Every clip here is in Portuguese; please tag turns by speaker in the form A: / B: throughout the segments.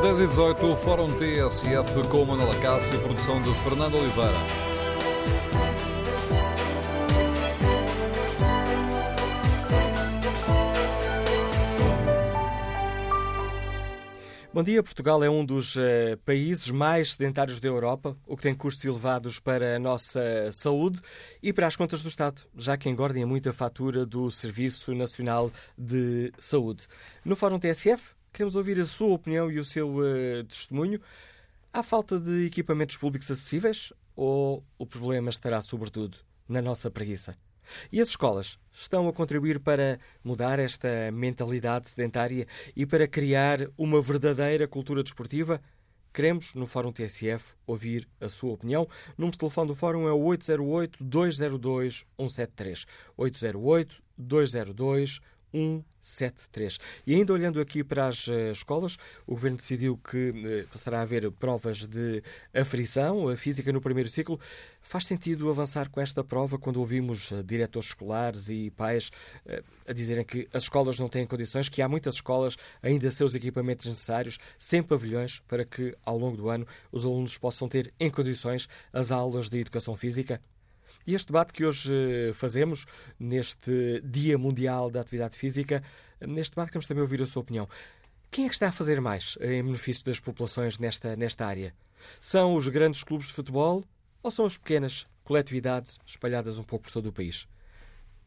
A: 10 e 18, o Fórum TSF com Manuela Cássio, produção de Fernando Oliveira.
B: Bom dia. Portugal é um dos uh, países mais sedentários da Europa, o que tem custos elevados para a nossa saúde e para as contas do Estado, já que engordem muito a fatura do Serviço Nacional de Saúde. No Fórum TSF, queremos ouvir a sua opinião e o seu uh, testemunho. Há falta de equipamentos públicos acessíveis ou o problema estará, sobretudo, na nossa preguiça? E as escolas estão a contribuir para mudar esta mentalidade sedentária e para criar uma verdadeira cultura desportiva? Queremos, no Fórum TSF, ouvir a sua opinião. O número de telefone do Fórum é o 808-202-173. 808-202-173. 173. E ainda olhando aqui para as uh, escolas, o Governo decidiu que uh, passará a haver provas de aferição, a física no primeiro ciclo. Faz sentido avançar com esta prova quando ouvimos uh, diretores escolares e pais a dizerem que as escolas não têm condições, que há muitas escolas ainda seus equipamentos necessários, sem pavilhões, para que ao longo do ano os alunos possam ter em condições as aulas de educação física? E este debate que hoje eh, fazemos, neste Dia Mundial da Atividade Física, neste debate queremos também ouvir a sua opinião. Quem é que está a fazer mais em benefício das populações nesta, nesta área? São os grandes clubes de futebol ou são as pequenas coletividades espalhadas um pouco por todo o país?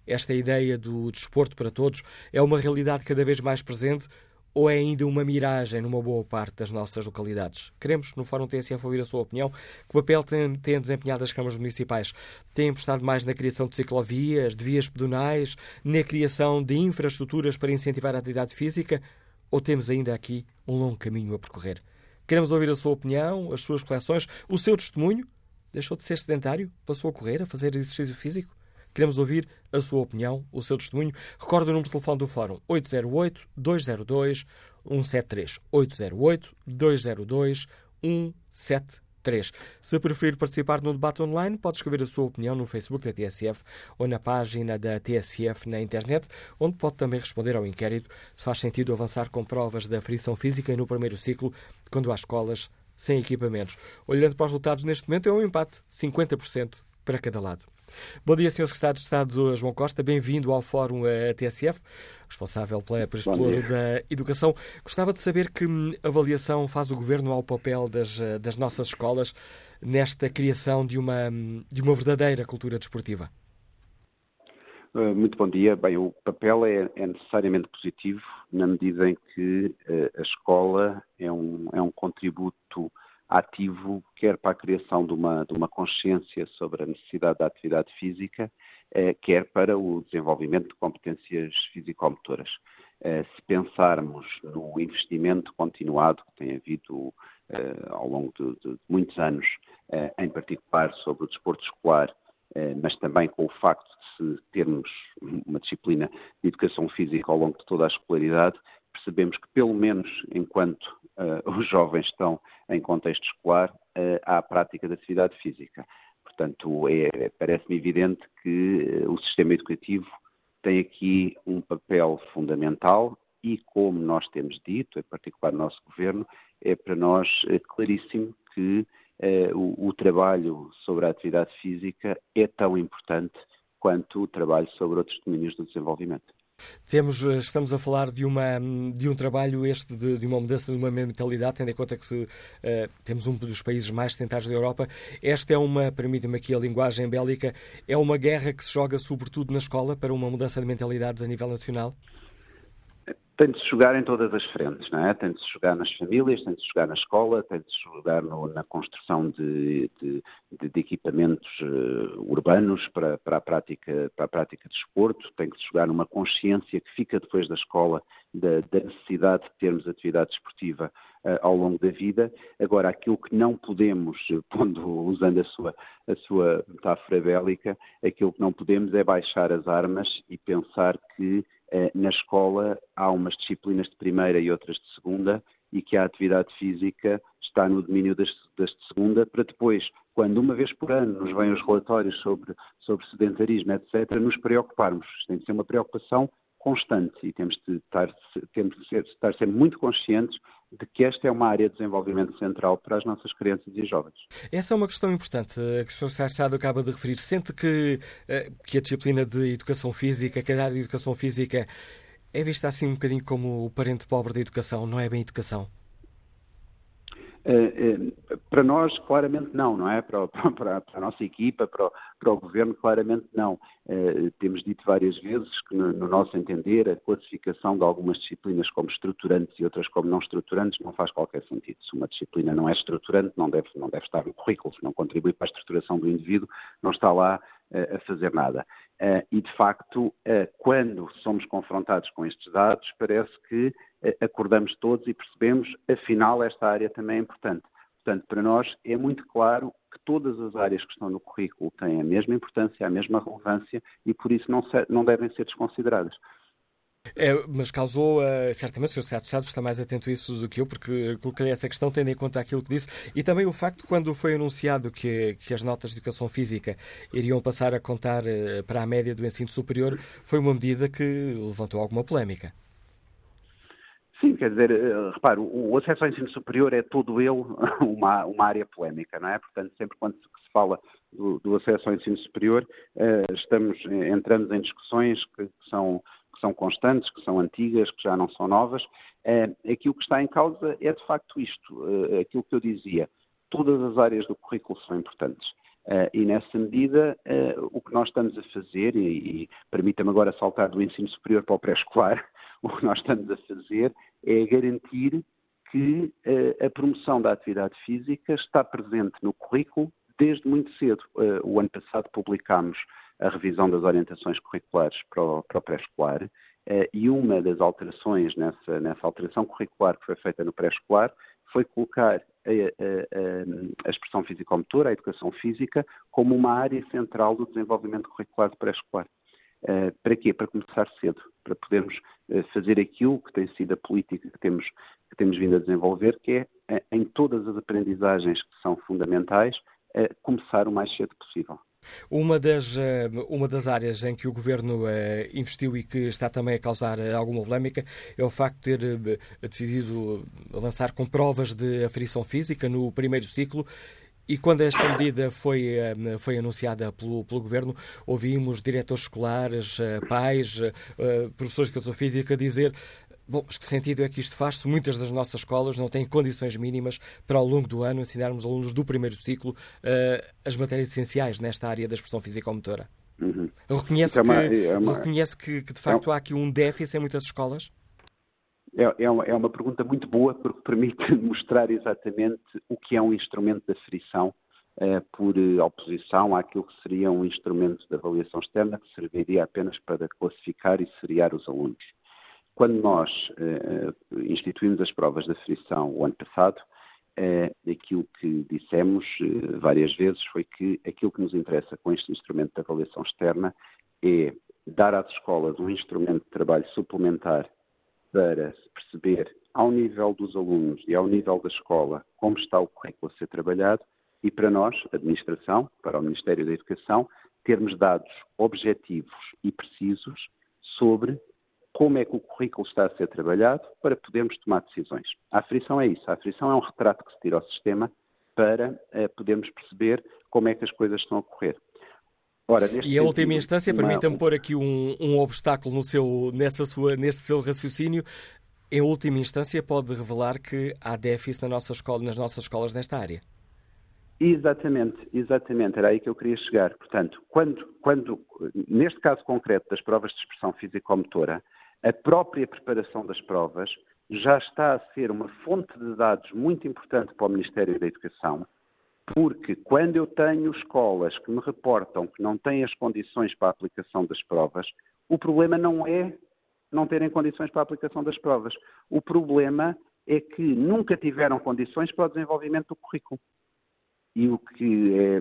B: Esta ideia do desporto para todos é uma realidade cada vez mais presente ou é ainda uma miragem numa boa parte das nossas localidades? Queremos, no Fórum TSF, ouvir a sua opinião. Que papel têm, têm desempenhado as câmaras municipais? Têm apostado mais na criação de ciclovias, de vias pedonais, na criação de infraestruturas para incentivar a atividade física? Ou temos ainda aqui um longo caminho a percorrer? Queremos ouvir a sua opinião, as suas coleções, o seu testemunho? Deixou de ser sedentário? Passou a correr, a fazer exercício físico? Queremos ouvir a sua opinião, o seu testemunho. Recorde o número de telefone do Fórum 808-202-173. 808-202-173. Se preferir participar no debate online, pode escrever a sua opinião no Facebook da TSF ou na página da TSF na internet, onde pode também responder ao inquérito se faz sentido avançar com provas da frição física no primeiro ciclo, quando há escolas sem equipamentos. Olhando para os resultados neste momento, é um empate 50% para cada lado. Bom dia, Sr. Secretário de Estado João Costa. Bem-vindo ao Fórum TSF, responsável pela Exploro da Educação. Gostava de saber que avaliação faz o Governo ao papel das, das nossas escolas nesta criação de uma, de uma verdadeira cultura desportiva.
C: Eh, muito bom dia. Bem, o papel é, é necessariamente positivo na medida em que a escola é um, é um contributo ativo, quer para a criação de uma, de uma consciência sobre a necessidade da atividade física, eh, quer para o desenvolvimento de competências físico-motoras. Eh, se pensarmos no investimento continuado que tem havido eh, ao longo de, de muitos anos, eh, em particular sobre o desporto escolar, eh, mas também com o facto de termos uma disciplina de educação física ao longo de toda a escolaridade, percebemos que, pelo menos enquanto os jovens estão em contexto escolar, há a prática da atividade física. Portanto, é, parece-me evidente que uh, o sistema educativo tem aqui um papel fundamental e, como nós temos dito, em particular o nosso governo, é para nós claríssimo que o, o trabalho sobre a atividade física é tão importante quanto o trabalho sobre outros domínios do desenvolvimento.
B: Temos, eh, estamos a falar de, uma, de um trabalho este, de, de uma mudança de uma mentalidade, tendo em conta que se, uh, temos um dos países mais tentados da Europa. Esta é uma, permita-me aqui a linguagem bélica, é uma guerra que se joga sobretudo na escola para uma mudança de mentalidades a nível nacional?
C: Tem de se jogar em todas as frentes, não é? Tem de se jogar nas famílias, tem de se jogar na escola, tem de se jogar no, na construção de, de, de equipamentos uh, urbanos para, para, a prática, para a prática de esporto, tem de se jogar numa consciência que fica depois da escola da, da necessidade de termos atividade desportiva uh, ao longo da vida. Agora, aquilo que não podemos, pondo, usando a sua, a sua metáfora bélica, aquilo que não podemos é baixar as armas e pensar que eh, na escola há umas disciplinas de primeira e outras de segunda e que a atividade física está no domínio das, das, de segunda, para depois, quando uma vez por ano nos vêm os relatórios sobre, sobre sedentarismo, etc., nos preocuparmos. Tem de ser uma preocupação constante e temos de estar, temos de estar sempre muito conscientes de que esta é uma área de desenvolvimento central para as nossas crianças e jovens.
B: Essa é uma questão importante que o Sr. Sachado acaba de referir. Sente que, eh, que a disciplina de educação física, que a área de educação física é vista assim um bocadinho como o parente pobre da educação, não é bem educação?
C: Eh, eh, para nós, claramente não, não é? Para, para, para a nossa equipa, para o, para o, governo, claramente não. Uh, temos dito várias vezes que, no, no, nosso entender, a classificação de algumas disciplinas como estruturantes e outras como não estruturantes não faz qualquer sentido. Se uma disciplina não é estruturante, não deve, não deve estar no currículo. Se não contribui para a estruturação do indivíduo, não está lá a fazer nada. Uh, e, de facto, quando somos confrontados com estes dados, parece que acordamos todos e percebemos, afinal, esta área também é importante. Portanto, para nós é muito claro que todas as áreas que estão no currículo têm a mesma importância, a mesma relevância e por isso não, se, não devem ser desconsideradas.
B: É, mas causou, uh, certamente, o Sr. De Estado está mais atento a isso do que eu, porque coloquei essa questão tendo em conta aquilo que disse, e também o facto, quando foi anunciado que, que as notas de educação física iriam passar a contar uh, para a média do ensino superior, foi uma medida que levantou alguma polémica.
C: Sim, quer dizer, eh, repare, o acesso ao ensino superior é todo ele uma, uma área polémica, não é? Portanto, sempre quando se fala do, do acesso ao ensino superior, uh, estamos, entramos em discussões que, que, são, são constantes, que são antigas, que já não são novas. Uh, aquilo que está em causa é de facto isto, uh, aquilo que eu dizia. Todas as áreas do currículo são importantes. Uh, e nessa medida, uh, o que nós estamos a fazer, e, e permita-me agora saltar do ensino superior para o pré-escolar, o que nós estamos a fazer é garantir que uh, a promoção da atividade física está presente no currículo desde muito cedo. O ano passado publicámos a revisão das orientações curriculares para o, o pré-escolar uh, e uma das alterações nessa, nessa alteração curricular que foi feita no pré-escolar foi colocar a, a, a, expressão físico-motora, a educação física, como uma área central do desenvolvimento curricular do pré-escolar. Uh, para quê? Para começar cedo, para podermos uh, fazer aquilo que tem sido a política que temos, que temos vindo a desenvolver, que é, em todas as aprendizagens que são fundamentais, começar o mais cedo possível.
B: Uma das, uma das áreas em que o Governo investiu e que está também a causar alguma polémica é o facto de ter decidido avançar com provas de aferição física no primeiro ciclo. E quando esta medida foi, eh, foi anunciada pelo, pelo Governo, ouvimos diretores escolares, eh, pais, eh, professores de educação física dizer Bom, mas que sentido é que isto faz se muitas das nossas escolas não têm condições mínimas para, ao longo do ano, ensinarmos alunos do primeiro ciclo uh, as matérias essenciais nesta área da expressão física-motora? Uhum. Reconhece, é uma, que, é uma, reconhece que, que, de facto, é há aqui um déficit em muitas escolas?
C: É, é, uma, é uma pergunta muito boa porque permite mostrar exatamente o que é um instrumento de aferição eh, por oposição àquilo que seria um instrumento de avaliação externa que serviria apenas para classificar e seriar os alunos. Quando nós eh, instituímos as provas de aferição o ano passado, eh, aquilo que dissemos eh, várias vezes foi que aquilo que nos interessa com este instrumento de avaliação externa é dar às escolas um instrumento de trabalho suplementar para perceber ao nível dos alunos e ao nível da escola como está o currículo a ser trabalhado e para nós, administração, para o Ministério da Educação, termos dados objetivos e precisos sobre como é que o currículo está a ser trabalhado para podermos tomar decisões. A aferição é isso. A aferição é um retrato que se tira ao sistema para uh, podermos perceber como é que as coisas estão a ocorrer.
B: Ora, e a última instância, permita-me pôr aqui um, um obstáculo no seu, nessa sua, nesse seu raciocínio. Em última instância, pode revelar que há déficit na nossa escola, nas nossas escolas nesta área.
C: Exatamente, exatamente, era aí que eu queria chegar. Portanto, quando, quando neste caso concreto das provas de expressão físico-motora, a própria preparação das provas já está a ser uma fonte de dados muito importante para o Ministério da Educação, porque quando eu tenho escolas que me reportam que não têm as condições para a aplicação das provas, o problema não é não terem condições para a aplicação das provas. O problema é que nunca tiveram condições para o desenvolvimento do currículo. E o que, é,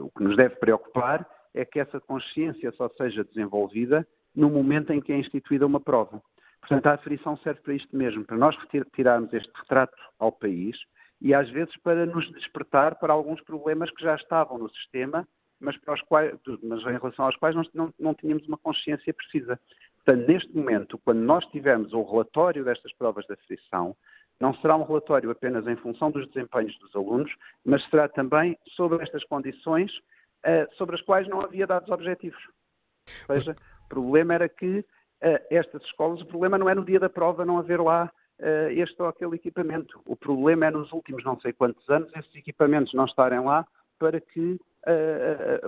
C: o que nos deve preocupar é que essa consciência só seja desenvolvida no momento em que é instituída uma prova. Portanto, a aferição serve para isto mesmo, para nós retirarmos este retrato ao país e às vezes para nos despertar para alguns problemas que já estavam no sistema, mas, para os quais, mas em relação aos quais não, não, não tínhamos uma consciência precisa. Portanto, neste momento, quando nós tivermos o relatório destas provas de aferição, não será um relatório apenas em função dos desempenhos dos alunos, mas será também sobre estas condições uh, sobre as quais não havia dados objetivos. Ou seja, o problema era que uh, estas escolas, o problema não é no dia da prova não haver lá uh, este ou aquele equipamento. O problema é nos últimos não sei quantos anos esses equipamentos não estarem lá para que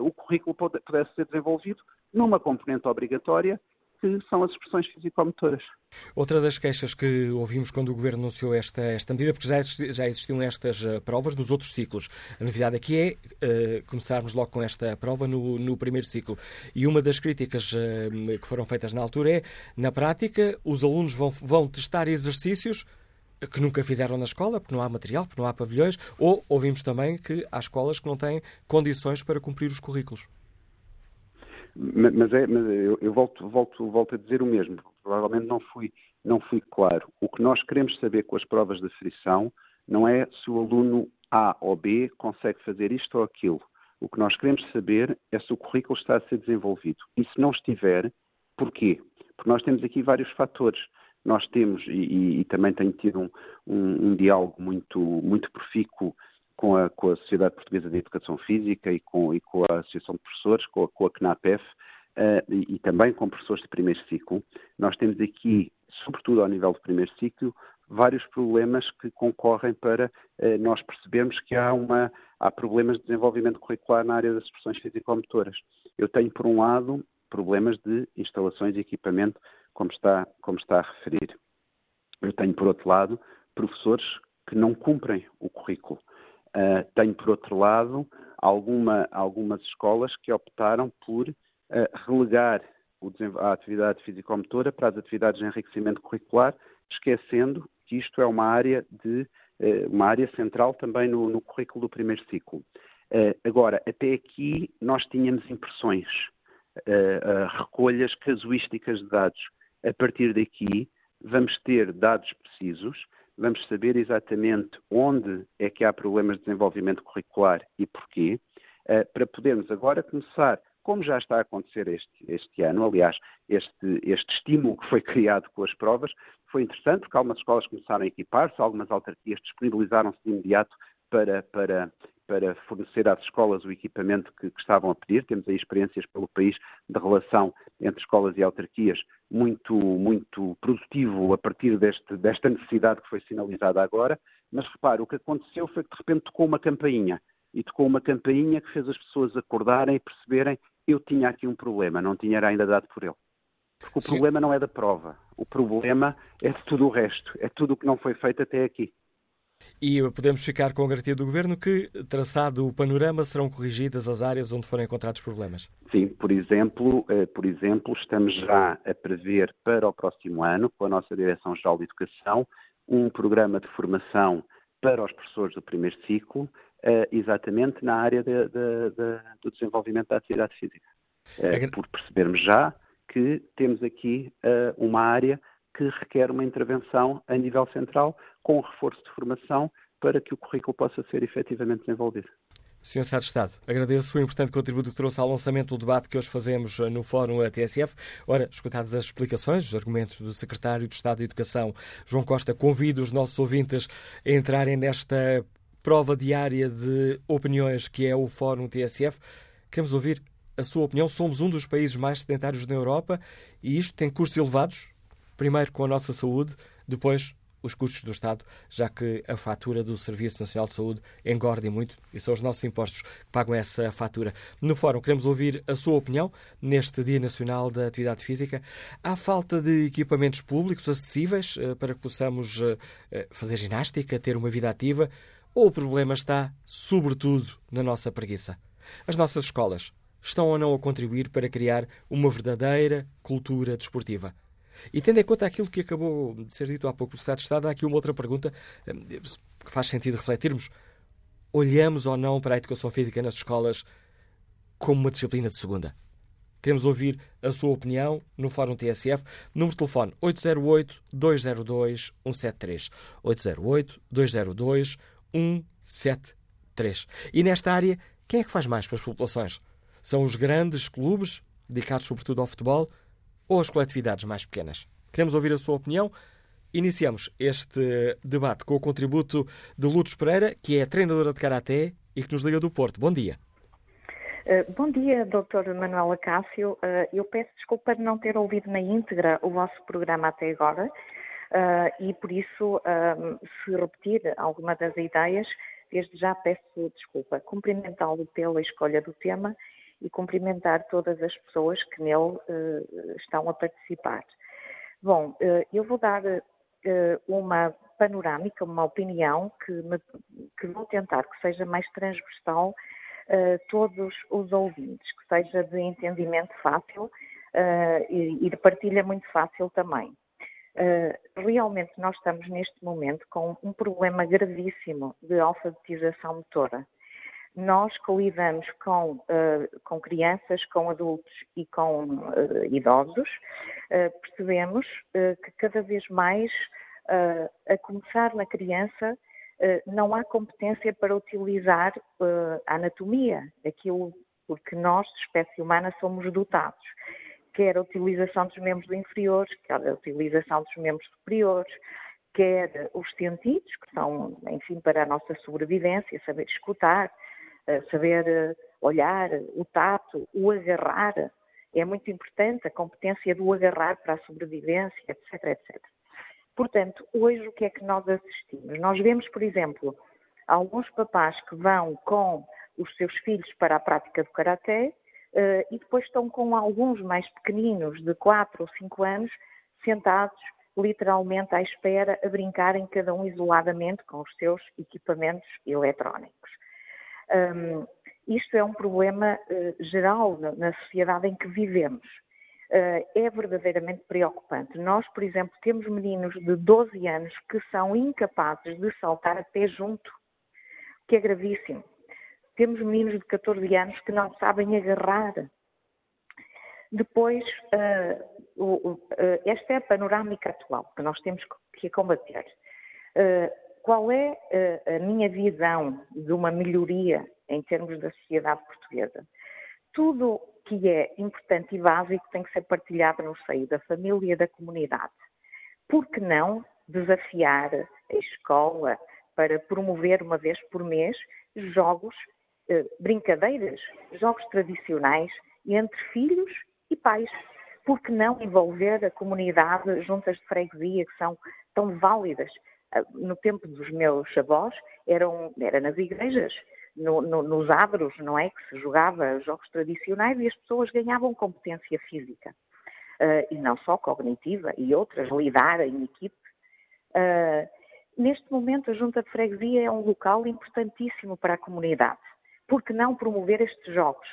C: o currículo pudesse ser desenvolvido numa componente obrigatória que são as expressões físico-motoras.
B: Outra das queixas que ouvimos quando o Governo anunciou esta, esta medida, porque já, já existiam estas uh, provas nos outros ciclos. A novidade aqui é uh, começarmos logo com esta prova no, no primeiro ciclo. E uma das críticas uh, que foram feitas na altura é, na prática, os alunos vão, vão testar exercícios que nunca fizeram na escola, porque não há material, porque não há pavilhões, ou ouvimos também que há escolas que não têm condições para cumprir os currículos.
C: Mas, é, mas eu, eu, volto, volto, volto a dizer o mesmo. Provavelmente não fui, não fui claro. O que nós queremos saber com as provas de frição não é se o aluno A ou B consegue fazer isto ou aquilo. O que nós queremos saber é se o currículo está a ser desenvolvido. E se não estiver, porquê? Porque nós temos aqui vários fatores. Nós temos, e, e, e também tenho tido um, um, um diálogo muito, muito profícuo com a, com a Sociedade Portuguesa de Educação Física e com, e com a Associação de Professores, com a, com a CNAPEF, uh, e, e, também com professores de primeiro ciclo. Nós temos aqui, sobretudo ao nível do primeiro ciclo, vários problemas que concorrem para uh, nós percebermos que há, uma, há problemas de desenvolvimento curricular na área das expressões físico-motoras. Eu tenho, por um lado, problemas de instalações e equipamento, como está, como está a referir. Eu tenho, por outro lado, professores que não cumprem o currículo. Uh, tenho, por outro lado, alguma, algumas escolas que optaram por uh, relegar a atividade físico-motora para as atividades de enriquecimento curricular, esquecendo que isto é uma área, de, uh, uma área central também no, no currículo do primeiro ciclo. agora, até aqui nós tínhamos impressões, recolhas casuísticas de dados. A partir daqui, vamos ter dados precisos vamos saber exatamente onde é que há problemas de desenvolvimento curricular e porquê, eh, para podermos agora começar, como já está a acontecer este, este ano, aliás, este, este estímulo que foi criado com as provas foi interessante, porque algumas escolas começaram a equipar-se, algumas autarquias disponibilizaram-se de imediato para, para, para fornecer às escolas o equipamento que, que, estavam a pedir. Temos aí experiências pelo país de relação entre escolas e autarquias muito, muito produtivo a partir deste, desta necessidade que foi sinalizada agora. Mas repare, o que aconteceu foi que de repente tocou uma campainha. E tocou uma campainha que fez as pessoas acordarem e perceberem eu tinha aqui um problema, não tinha ainda dado por ele. Porque o Sim. problema não é da prova, o problema é de tudo o resto, é tudo o que não foi feito até aqui.
B: E podemos ficar com a garantia do Governo que, traçado o panorama, serão corrigidas as áreas onde forem encontrados problemas?
C: Sim, por exemplo, eh, por exemplo, estamos já a prever para o próximo ano, com a nossa Direção-Geral de Educação, um programa de formação para os professores do primeiro ciclo, eh, exatamente na área de, de, de, do desenvolvimento da atividade física. É... Por percebermos já que temos aqui uma área que requer uma intervenção a nível central, com um reforço de formação, para que o currículo possa ser efetivamente desenvolvido.
B: Sr. Secretário de Estado, agradeço o importante contributo que trouxe ao lançamento do debate que hoje fazemos no Fórum TSF. Ora, escutadas as explicações, os argumentos do Secretário de Estado de Educação, João Costa, convido os nossos ouvintes a entrarem nesta prova diária de opiniões que é o Fórum TSF. Queremos ouvir a sua opinião. Somos um dos países mais sedentários na Europa e isto tem custos elevados primeiro com a nossa saúde, depois os custos do Estado, já que a fatura do Serviço Nacional de Saúde engorda muito e são os nossos impostos que pagam essa fatura. No Fórum queremos ouvir a sua opinião neste Dia Nacional da Atividade Física. Há falta de equipamentos públicos acessíveis uh, para que possamos uh, fazer ginástica, ter uma vida ativa? Ou o problema está, sobretudo, na nossa preguiça? As nossas escolas estão ou não a contribuir para criar uma verdadeira cultura desportiva? E tendo em conta aquilo que acabou de ser dito há pouco do Estado de Estado, há aqui uma outra pergunta eh, que faz sentido refletirmos. Olhamos ou não para a educação física nas escolas como uma disciplina de segunda? Queremos ouvir a sua opinião no Fórum TSF. Número de telefone 808-202-173. 808-202-173. E nesta área, quem é que faz mais para as populações? São os grandes clubes, dedicados sobretudo ao futebol, ou as coletividades mais pequenas? Queremos ouvir a sua opinião. Iniciamos este debate com o contributo de Lourdes Pereira, que é treinadora de Karaté e que nos liga do Porto. Bom dia.
D: Uh, bom dia, Dr. Manuela Cássio. Uh, eu peço desculpa de não ter ouvido na íntegra o vosso programa até agora uh, e, por isso, se repetir alguma das ideias, desde já peço desculpa. Cumprimentá-lo pela escolha do tema e cumprimentar todas as pessoas que nele estão a participar. Bom, eu vou dar uma panorâmica, uma opinião que, me, que vou tentar que seja mais transversal a todos os ouvintes, que seja de entendimento fácil e, de partilha muito fácil também. Realmente nós estamos neste momento com um problema gravíssimo de alfabetização motora. Nós que lidamos com, uh, com crianças, com adultos e com uh, idosos, percebemos que cada vez mais uh, a começar na criança, uh, não há competência para utilizar uh, a anatomia, aquilo porque nós, espécie humana, somos dotados. Quer a utilização dos membros inferiores, quer a utilização dos membros superiores, quer os sentidos, que são, enfim, para a nossa sobrevivência, saber escutar, saber olhar, o tato, o agarrar. É muito importante a competência do agarrar para a sobrevivência, etc, etc. Portanto, hoje o que é que nós assistimos? Nós vemos, por exemplo, alguns papás que vão com os seus filhos para a prática do karaté uh, e depois estão com alguns mais pequeninos, de 4 ou 5 anos, sentados literalmente à espera, a brincarem cada um isoladamente com os seus equipamentos eletrónicos. Um, isto é um problema uh, geral na, sociedade em que vivemos. Eh, é verdadeiramente preocupante. Nós, por exemplo, temos meninos de 12 anos que são incapazes de saltar a pé junto, que é gravíssimo. Temos meninos de 14 anos que não sabem agarrar. Depois, uh, uh, uh, esta é a panorâmica atual que nós temos que combater. Qual é a minha visão de uma melhoria em termos da sociedade portuguesa? Tudo que é importante e básico tem que ser partilhado no seio da família e da comunidade. Por que não desafiar a escola para promover uma vez por mês jogos, eh, brincadeiras, jogos tradicionais entre filhos e pais? Por que não envolver a comunidade, juntas de freguesia, que são tão válidas? Ah, no tempo dos meus avós, eram, era nas igrejas, no, no, nos adros, não é? Que se jogava jogos tradicionais e as pessoas ganhavam competência física. Uh, e não só cognitiva, e outras, lidar em equipe. Uh, neste momento, a Junta de Freguesia é um local importantíssimo para a comunidade. Por que não promover estes jogos?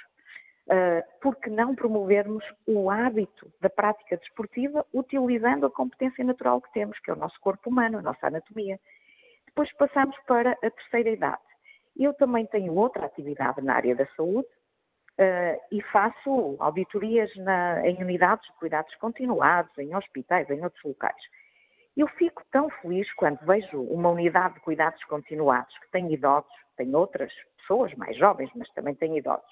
D: Uh, por que não promovermos o hábito da prática desportiva utilizando a competência natural que temos, que é o nosso corpo humano, a nossa anatomia? Depois passamos para a terceira idade. Eu também tenho outra atividade na área da saúde uh, e faço auditorias na, em unidades de cuidados continuados, em hospitais, em outros locais. Eu fico tão feliz quando vejo uma unidade de cuidados continuados que tem idosos, tem outras pessoas mais jovens, mas também tem idosos.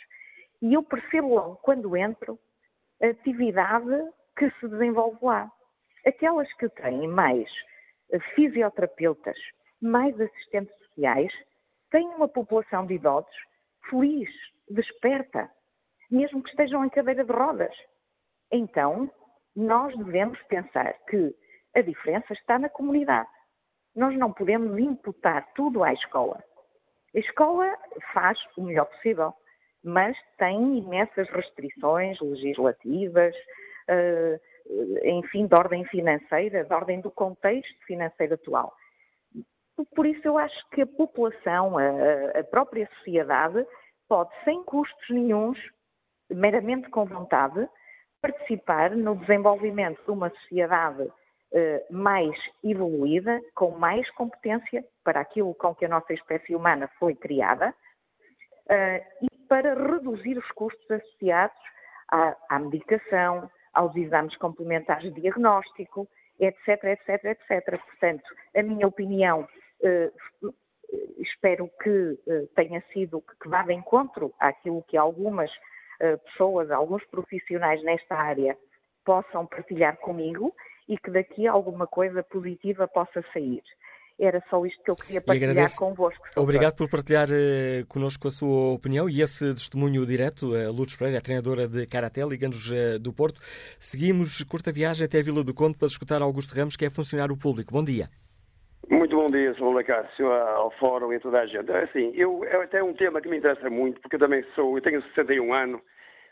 D: E eu percebo logo, quando entro, a atividade que se desenvolve lá. Aquelas que têm mais eh, fisioterapeutas, mais assistentes sociais, tem uma população de idosos feliz, desperta, mesmo que estejam em cadeira de rodas. Então, nós devemos pensar que a diferença está na comunidade. Nós não podemos imputar tudo à escola. A escola faz o melhor possível, mas tem imensas restrições legislativas, eh, enfim, de ordem financeira, de ordem do contexto financeiro atual. Por isso, eu acho que a população, a, própria sociedade, pode, sem custos nenhums, meramente com vontade, participar no desenvolvimento de uma sociedade eh, mais evoluída, com mais competência para aquilo com que a nossa espécie humana foi criada eh, e para reduzir os custos associados à, à medicação, aos exames complementares de diagnóstico, etc, etc, etc. Portanto, a minha opinião eh, espero que eh, tenha sido, que vá de encontro àquilo que algumas eh, pessoas, alguns profissionais nesta área possam partilhar comigo e que daqui alguma coisa positiva possa sair. Era só isto que eu queria partilhar convosco.
B: Obrigado por partilhar uh, connosco a sua opinião e esse testemunho direto. A Lourdes Pereira, a treinadora de Karaté, ligando-nos uh, do Porto. Seguimos curta viagem até a Vila do Conde para escutar Augusto Ramos, que é funcionário público. Bom dia.
E: Muito bom dia, Sr. Cássio, ao Fórum e a toda a gente. É assim, eu, é até um tema que me interessa muito, porque eu também sou, eu tenho 61 anos,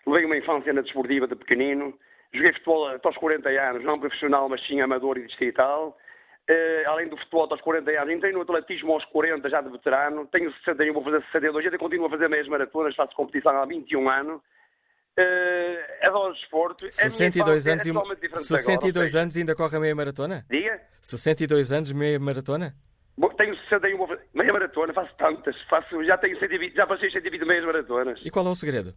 E: levei uma infância na desportiva de pequenino, joguei futebol até aos 40 anos, não profissional, mas sim amador e distrital. Uh, além do futebol aos 40 anos, entrei no atletismo aos 40, já de veterano, tenho 61, vou fazer 62, ainda continuo a fazer meias maratonas, faço competição há 21 anos. Uh, adoro desporto.
B: 62 anos, é e, 62 agora, anos e ainda corre a meia maratona?
E: Diga?
B: 62 anos, meia maratona?
E: Tenho 61, meia maratona, faço tantas, faço, já tenho 120, já passei 120 meias maratonas.
B: E qual é o segredo?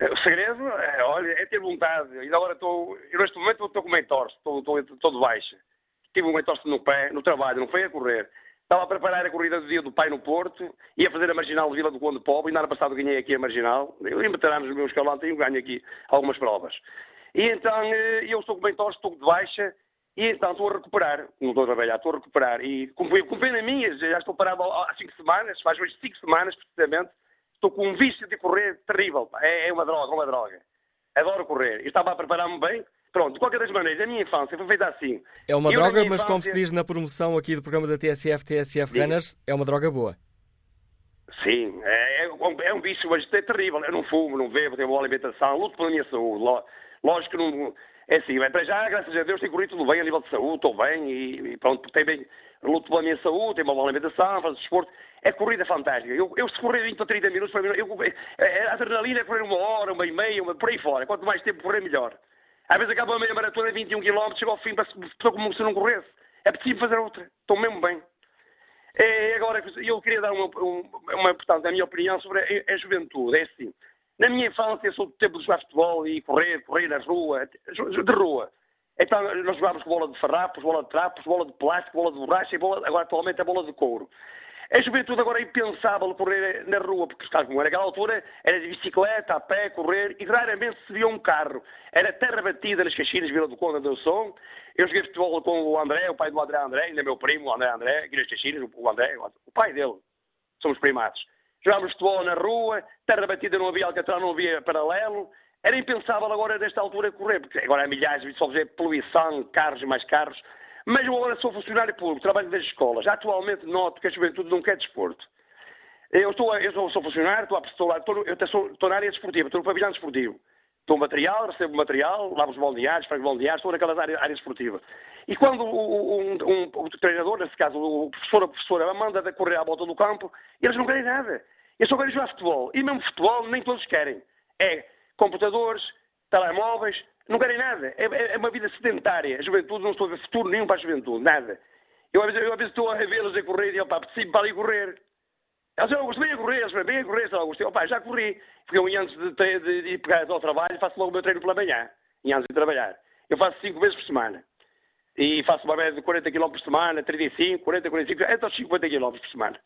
E: O segredo, é, olha, é ter vontade. E agora estou, neste momento estou com o mentor, estou, estou, estou de baixa. Tive um mentor no pé, no trabalho, não foi a correr. Estava a preparar a corrida do dia do pai no Porto, ia fazer a marginal Vila do Conde Pobre, e no ano passado ganhei aqui a marginal. Eu em veteranos do meu escalão tenho ganho aqui algumas provas. E então eh, eu estou com o mentor, estou de baixa, e então estou a recuperar. Não estou a trabalhar, estou a recuperar. E com pena minha, já estou parado há cinco semanas, faz hoje cinco semanas precisamente, Estou com um vício de correr terrível. É, é uma droga, uma droga. Adoro correr. E estava a preparar-me bem. Pronto, de qualquer das maneiras, a minha infância foi feita assim.
B: É uma eu, droga, mas infância... como se diz na promoção aqui do programa da TSF, TSF Sim. Runners, é uma droga boa.
E: Sim, é, é, é um vício, mas é terrível. Eu não fumo, não bebo, tenho boa alimentação, luto pela minha saúde. Lógico que não. É assim, para já, graças a Deus, tem corrido tudo bem a nível de saúde, estou bem e, e pronto, tem bem, luto pela minha saúde, tenho uma boa alimentação, faço desporto. É corrida fantástica. Eu, eu se correr 20 ou 30 minutos, para mim, eu, a adrenalina é correr uma hora, uma e meia, uma, por aí fora. Quanto mais tempo correr, melhor. Às vezes acaba a meia maratona, 21 km, chega ao fim, parece como se não corresse. É preciso fazer outra. Estou mesmo bem. É, agora, eu queria dar uma, uma, portanto, a minha opinião sobre a, a, juventude. É assim. Na minha infância, sou do tempo de jogar futebol e correr, correr na rua, de rua. Então, nós jogávamos com bola de farrapos, bola de trapos, bola de plástico, bola de borracha e bola, agora atualmente é bola de couro. A juventude agora é impensável correr na rua, porque estás naquela altura era de bicicleta, a pé, correr, e raramente se via um carro. Era terra batida nas Caxinas, Vila do Conde, do Som. Eu joguei futebol com o André, o pai do André André, ainda meu primo, o André André, aqui nas Caxinas, o André, o pai dele. Somos primados. Jogávamos futebol na rua, terra batida não havia alcatrão, não havia paralelo. Era impensável agora, nesta altura, correr, porque agora há milhares, só ver poluição, carros e mais carros. Mas eu agora sou funcionário público, trabalho nas escolas. Atualmente noto que a juventude não quer desporto. Eu, estou, eu sou, sou funcionário, estou, estou, estou, eu estou, estou na área desportiva, estou no pavilhão desportivo. Estou material, recebo material, lavo os balneários, faço balneários, estou naquelas áreas, área esportiva. E quando um, um, o treinador, nesse caso o professor ou a professora, manda correr à volta do campo, eles não querem nada. Eles só querem jogar futebol. E mesmo futebol nem todos querem. É computadores, telemóveis, não querem nada. É, é, é uma vida sedentária. A juventude, não estou a ver futuro nenhum para a juventude, nada. Eu, às vezes, estou a vê-los a correr e eu, pá, preciso para ali correr. Eles, eu Augusto, bem a correr, eles, bem a correr, Sr. Augusto. Eu, pá, já corri. Porque eu, antes de, de, de, ir pegar ao trabalho, faço logo o meu treino pela manhã, e antes de trabalhar. Eu faço cinco vezes por semana. E faço uma média de 40 km por semana, 35, 40, 45, até aos 50 km por semana.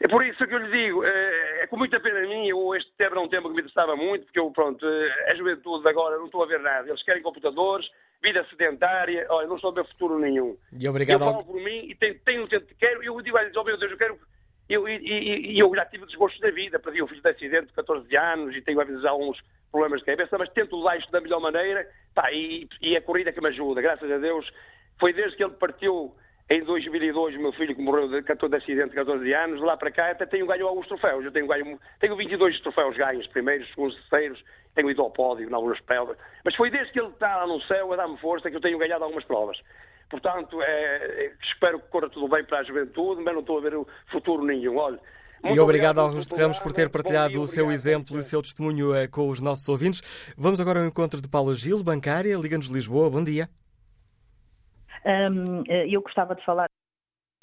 E: É por isso que eu lhe digo, é, é com muita pena mim, eu, este tema era um tema que me interessava muito, porque eu, pronto, eh, a juventude agora não estou a ver nada. Eles querem computadores, vida sedentária, olha, não estou a ver futuro nenhum.
B: E obrigado
E: eu falo por mim e tenho, tenho, tenho quero, eu digo, olha, oh meu Deus, eu quero. Eu, e, e, eu já tive desgostos da vida, perdi o filho de acidente de 14 anos e tenho às vezes alguns problemas de cabeça, mas tento usar isto da melhor maneira, pá, e, e a corrida que me ajuda, graças a Deus. Foi desde que ele partiu em 2002, o meu filho que morreu de, de acidente de 14 anos, lá para cá até tenho ganho alguns troféus. Eu tenho, ganho, tenho 22 troféus ganhos, primeiros, segundos, terceiros, tenho ido ao pódio em algumas provas. Mas foi desde que ele está lá no céu a dar-me força que eu tenho ganhado algumas provas. Portanto, é, espero que corra tudo bem para a juventude, mas não estou a ver o futuro nenhum. Olha,
B: e obrigado, Augusto Ramos, por ter partilhado dia, o seu exemplo e o seu testemunho eh, com os nossos ouvintes. Vamos agora ao encontro de Paula Gil, bancária, Liga-nos Lisboa. Bom dia.
F: Um, eh, eu gostava de falar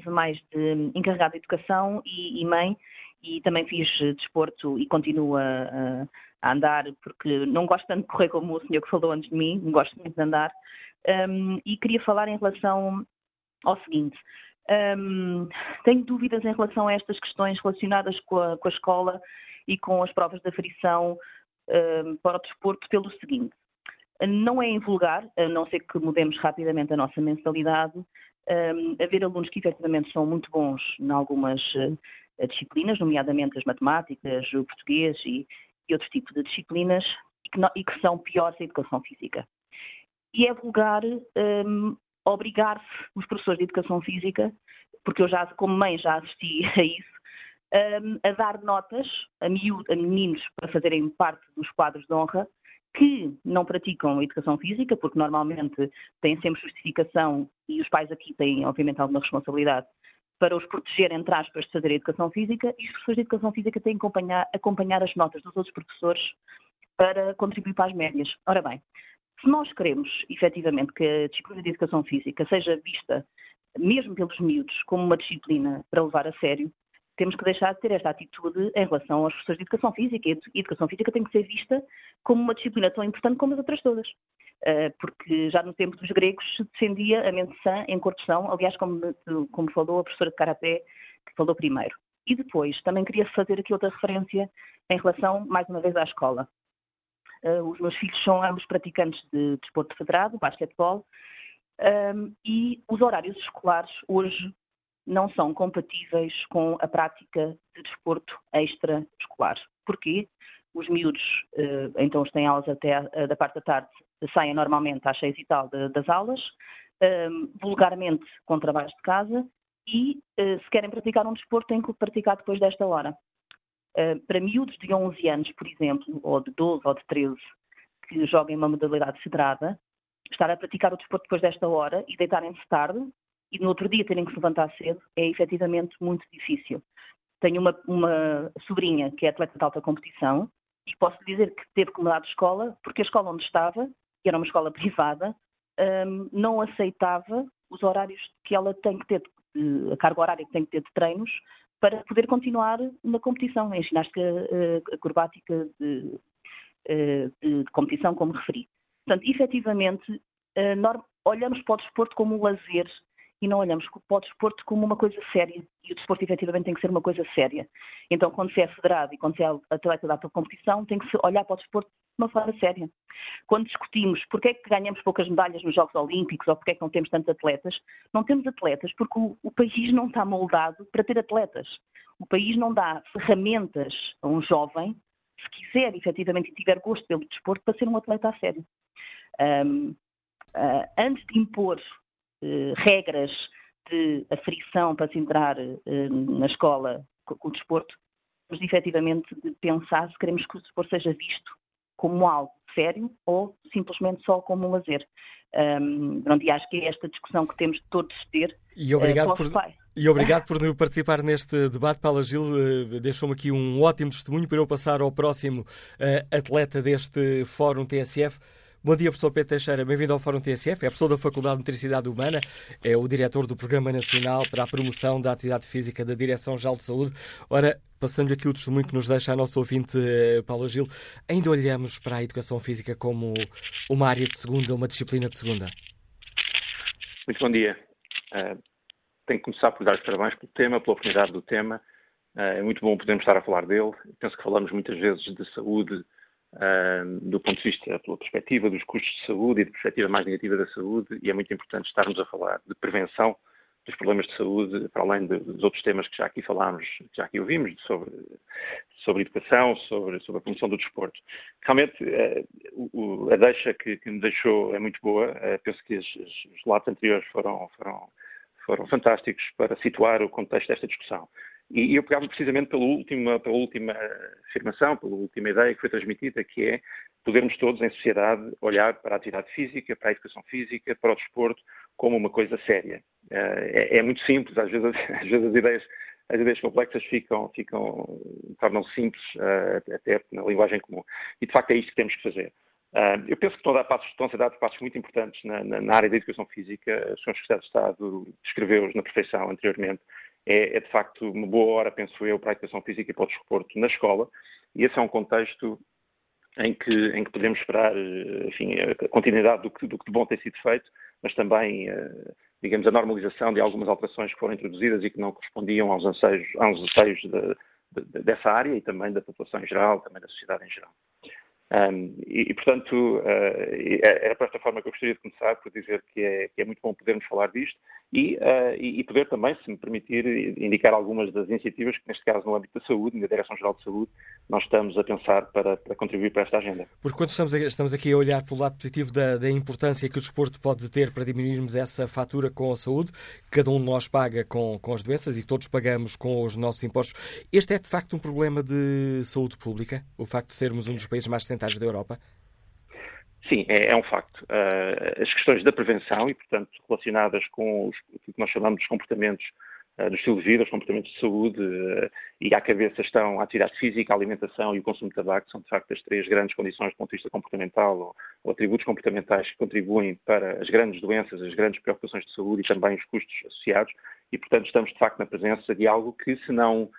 F: mais de encarregada de educação e, e mãe, e também fiz desporto e continuo a, a, andar, porque não gosto tanto de correr como o senhor que falou antes de mim, gosto muito de andar. Um, e queria falar em relação ao seguinte. Um, tenho dúvidas em relação a estas questões relacionadas com a, com a escola e com as provas de aferição um, para o desporto pelo seguinte. Não é invulgar, a não ser que mudemos rapidamente a nossa mensalidade, um, haver alunos que efetivamente são muito bons em algumas uh, disciplinas, nomeadamente as matemáticas, o português e, e outros tipos de disciplinas, e que, não, e que são piores a educação física. E é vulgar um, obrigar-se os professores de educação física, porque eu já, como mãe, já assisti a isso, um, a dar notas a, a meninos para fazerem parte dos quadros de honra que não praticam educação física, porque normalmente têm sempre justificação e os pais aqui têm, obviamente, alguma responsabilidade para os proteger, entre aspas, de fazer a educação física, e os professores de educação física têm que acompanhar, acompanhar as notas dos outros professores para contribuir para as médias. Ora bem, se nós queremos, efetivamente, que a disciplina de educação física seja vista, mesmo pelos miúdos, como uma disciplina para levar a sério, temos que deixar de ter esta atitude em relação aos professores de educação física. E educação física tem que ser vista como uma disciplina tão importante como as outras todas. Eh, porque já no tempo dos gregos se defendia a mente sã em corpo são, aliás, como, como falou a professora de Karaté, que falou primeiro. E depois, também queria fazer aqui outra referência em relação, mais uma vez, à escola. Uh, os meus filhos são ambos praticantes de desporto federado, basquetebol, um, ehm, e os horários escolares hoje não são compatíveis com a prática de desporto extra-escolar. Porquê? Os miúdos, eh, então, têm aulas até da parte da tarde, saem normalmente às seis e tal das aulas, ehm, vulgarmente com trabalhos de casa, e eh, se querem praticar um desporto, têm que praticar depois desta hora. Eh, para miúdos de 11 anos, por exemplo, ou de 12 ou de 13, que joguem uma modalidade federada, estar a praticar o desporto depois desta hora e deitarem-se tarde e no outro dia terem que se levantar cedo é efetivamente muito difícil. Tenho uma, uma sobrinha que é atleta de alta competição e posso dizer que teve que mudar de escola porque a escola onde estava, que era uma escola privada, um, não aceitava os horários que ela tem que ter, a carga horária que tem que ter de treinos para poder continuar na competição, em ginástica uh, acrobática de, uh, de, de, competição, como referi. Portanto, efetivamente, uh, olhamos para o desporto como um lazer e não olhamos para o desporto como uma coisa séria. E o desporto efetivamente tem que ser uma coisa séria. Então, quando se é federado e quando se é atleta da competição, tem que se olhar para o desporto de uma forma séria. Quando discutimos porque é que ganhamos poucas medalhas nos Jogos Olímpicos ou porque é que não temos tantos atletas, não temos atletas porque o, o país não está moldado para ter atletas. O país não dá ferramentas a um jovem, se quiser efetivamente e tiver gosto pelo desporto, para ser um atleta a sério. Um, uh, ah, antes de impor regras de aferição para se entrar eh, na escola com o desporto, mas efetivamente de pensar se queremos que o desporto seja visto como algo sério ou simplesmente só como um lazer. Um, pronto, e acho que é esta discussão que temos de todos ter.
B: E obrigado, uh, por, e obrigado por participar neste debate. Paula Gil uh, deixou-me aqui um ótimo testemunho para eu passar ao próximo uh, atleta deste Fórum TSF. Bom dia, professor Pedro Teixeira. Bem-vindo ao Fórum TSF. É professor da Faculdade de Nutricidade Humana, é o diretor do Programa Nacional para a Promoção da Atividade Física da Direção-Geral de Saúde. Ora, passando aqui o testemunho que nos deixa a nossa ouvinte eh, Paula Gil, ainda olhamos para a educação física como uma área de segunda, uma disciplina de segunda?
G: Muito bom dia. Uh, tenho que começar por dar os parabéns pelo tema, pela oportunidade do tema. Uh, é muito bom podermos estar a falar dele. Penso que falamos muitas vezes de saúde do ponto de vista, pela perspectiva dos custos de saúde e da perspectiva mais negativa da saúde, e é muito importante estarmos a falar de prevenção dos problemas de saúde, para além de, dos outros temas que já aqui falámos, que já aqui ouvimos, sobre, sobre educação, sobre, sobre a promoção do desporto. Realmente, o, a deixa que, que, me deixou é muito boa. Uh, penso que os, os anteriores foram, foram, foram fantásticos para situar o contexto desta discussão. E eu pegava precisamente pela última, pela última afirmação, pela última ideia que foi transmitida, que é podermos todos, em sociedade, olhar para a atividade física, para a educação física, para o desporto, como uma coisa séria. Eh, é, é muito simples, às vezes, às vezes as ideias as ideias complexas ficam, ficam tornam-se simples, uh, até na linguagem comum. E, de facto, é isto que temos que fazer. Uh, eu penso que estão, a dar passos, estão a ser dados passos muito importantes na, na, na área da educação física. O Sr. Secretário de Estado descreveu-os na perfeição anteriormente é, é, de facto uma boa hora, penso eu, para a educação física e para o desporto na escola, e esse é um contexto em que, em que podemos esperar, eh, enfim, a continuidade do que, do que de bom tem sido feito, mas também, eh, digamos, a normalização de algumas alterações que foram introduzidas e que não correspondiam aos anseios, aos anseios de, de, dessa área e também da população em geral, também da sociedade em geral. Um, e, e, portanto, uh, era para esta forma que eu gostaria de começar, por dizer que é, que é muito bom podermos falar disto e, uh, e, poder também, se me permitir, indicar algumas das iniciativas que, neste caso, no âmbito da saúde, na Direção-Geral de Saúde, nós estamos a pensar para, para, contribuir para esta agenda.
B: Porque quando estamos, estamos aqui a olhar pelo lado positivo da, da, importância que o desporto pode ter para diminuirmos essa fatura com a saúde, cada um de nós paga com, com as doenças e todos pagamos com os nossos impostos, este é de facto um problema de saúde pública, o facto de sermos um dos países mais sedentários da Europa?
G: Sim, é, é um facto. Uh, as questões da prevenção e, portanto, relacionadas com os, o que nós chamamos de comportamentos uh, do estilo de vida, os comportamentos de saúde, uh, e à cabeça estão a atividade física, a alimentação e o consumo de tabaco, são de facto as três grandes condições do ponto de vista comportamental ou, ou atributos comportamentais que contribuem para as grandes doenças, as grandes preocupações de saúde e também os custos associados, e, portanto, estamos de facto na presença de algo que, se não,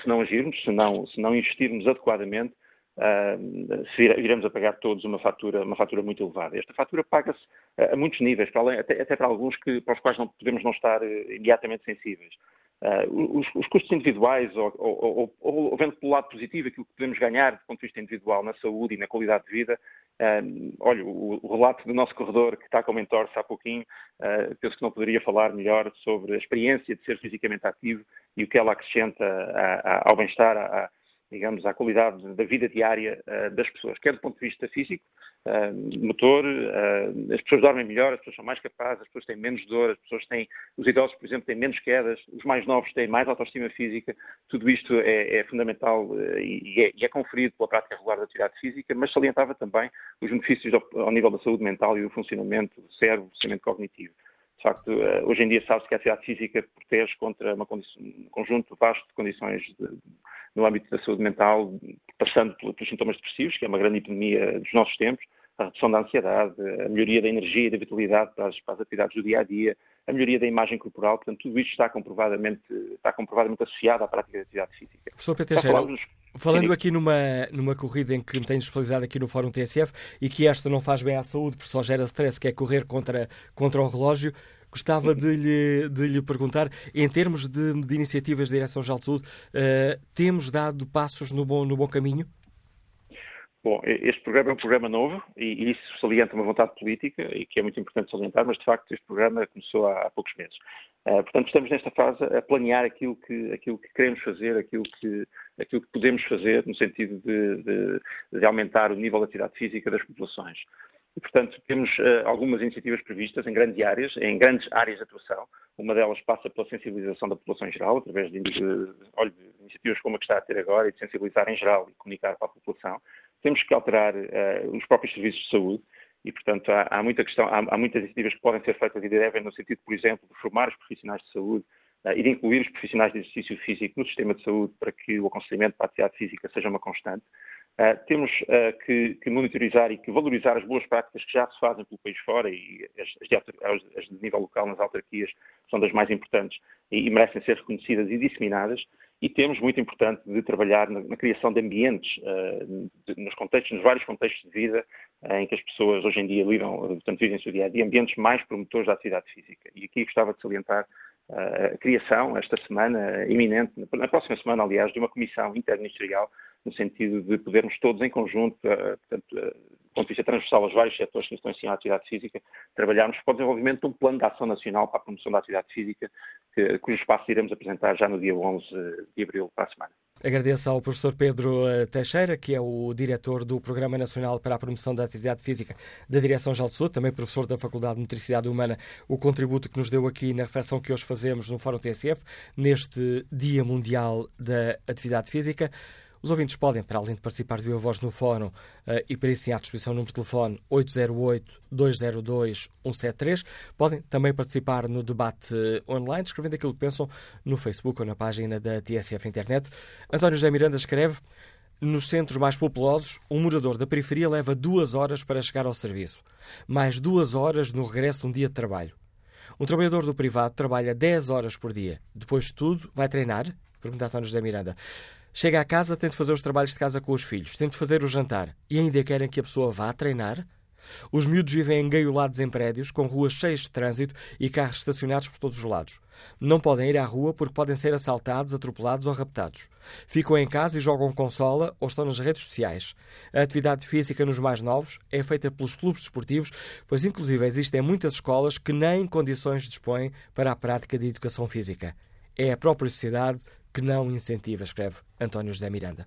G: se não agirmos, se não, se não investirmos adequadamente, uh, iremos a pagar todos uma fatura, uma fatura muito elevada. Esta fatura paga-se a muitos níveis, para além, até, até, para alguns que, para os quais não podemos não estar uh, imediatamente sensíveis. Uh, os, os, custos individuais, ou, ou, ou, ou, vendo pelo lado positivo aquilo que podemos ganhar do ponto de vista individual na saúde e na qualidade de vida, uh, olha, o, o, relato do nosso corredor que está com o há pouquinho, uh, penso que não poderia falar melhor sobre a experiência de ser fisicamente ativo e o que ela acrescenta a, a, ao bem-estar, digamos, à qualidade da vida diária uh, das pessoas, quer do ponto de vista físico, uh, motor, uh, as pessoas dormem melhor, as pessoas são mais capazes, as pessoas têm menos dor, as pessoas têm, os idosos, por exemplo, têm menos quedas, os mais novos têm mais autoestima física, tudo isto é, é fundamental e é, e, é, conferido pela prática regular da atividade física, mas salientava também os benefícios ao, ao nível da saúde mental e do funcionamento do cérebro, do funcionamento cognitivo. De facto, hoje em dia sabe-se que a atividade física protege contra um conjunto vasto de condições de, no âmbito da saúde mental, passando pelos sintomas depressivos, que é uma grande epidemia dos nossos tempos, a redução da ansiedade, a melhoria da energia e da vitalidade para as, para as atividades do dia a dia, a melhoria da imagem corporal, portanto, tudo isto está comprovadamente, está comprovadamente associado à prática da atividade física.
B: Professor Peter falamos... falando aqui numa, numa corrida em que me tenho especializado aqui no Fórum TSF e que esta não faz bem à saúde, porque só gera stress, que é correr contra, contra o relógio, Gostava de lhe, de lhe perguntar, em termos de, de iniciativas da Direção-Geral de Saúde, uh, temos dado passos no bom, no bom caminho?
G: Bom, este programa é um programa novo e isso salienta uma vontade política e que é muito importante salientar, mas de facto este programa começou há, há poucos meses. Uh, portanto, estamos nesta fase a planear aquilo que, aquilo que queremos fazer, aquilo que, aquilo que podemos fazer no sentido de, de, de aumentar o nível de atividade física das populações. E, portanto, temos uh, algumas iniciativas previstas em grandes áreas, em grandes áreas de atuação. Uma delas passa pela sensibilização da população em geral, através de, de, olha, de iniciativas como a que está a ter agora, e de sensibilizar em geral e comunicar para a população. Temos que alterar uh, os próprios serviços de saúde, e, portanto, há, há muita questão, há, há, muitas iniciativas que podem ser feitas e devem, no sentido, por exemplo, de formar os profissionais de saúde uh, e de incluir os profissionais de exercício físico no sistema de saúde para que o aconselhamento para a atividade física seja uma constante. Uh, temos que, que, monitorizar e que valorizar as boas práticas que já se fazem pelo país fora e as, as, as de nível local nas autarquias são das mais importantes e, e, merecem ser reconhecidas e disseminadas. E temos, muito importante, de trabalhar na, na criação de ambientes, uh, de, nos contextos, nos vários contextos de vida em que as pessoas hoje em dia lidam, portanto, vivem o seu dia a dia, ambientes mais promotores da atividade física. E aqui gostava de salientar a criação, esta semana, iminente, na próxima semana, aliás, de uma comissão interministerial no sentido de podermos todos em conjunto, eh, portanto, eh, ponto de vista transversal aos vários setores que estão em atividade física, trabalharmos para o desenvolvimento de um plano de ação nacional para a promoção da atividade física, que, cujo espaço iremos apresentar já no dia 11 de abril para a semana.
B: Agradeço ao professor Pedro eh, Teixeira, que é o diretor do Programa Nacional para a Promoção da Atividade Física da Direção-Geral de Saúde, também professor da Faculdade de Nutricidade Humana, o contributo que nos deu aqui na reflexão que hoje fazemos no Fórum TSF, neste Dia Mundial da Atividade Física. Os ouvintes podem, para além de participar de voz no fórum, uh, e para isso têm à disposição o número de telefone 808-202-173, podem também participar no debate uh, online, escrevendo aquilo que pensam no Facebook ou na página da TSF Internet. António José Miranda escreve. Nos centros mais populosos, um morador da periferia leva duas horas para chegar ao serviço, mais duas horas no regresso de um dia de trabalho. Um trabalhador do privado trabalha 10 horas por dia. Depois de tudo, vai treinar? Pergunta António José Miranda. Chega a casa, tem de fazer os trabalhos de casa com os filhos, tem de fazer o jantar e ainda querem que a pessoa vá treinar? Os miúdos vivem engaiolados em prédios, com ruas cheias de trânsito e carros estacionados por todos os lados. Não podem ir à rua porque podem ser assaltados, atropelados ou raptados. Ficam em casa e jogam consola ou estão nas redes sociais. A atividade física nos mais novos é feita pelos clubes desportivos, pois inclusive existem muitas escolas que nem condições dispõem para a prática de educação física. É a própria sociedade que não incentiva, escreve António José Miranda.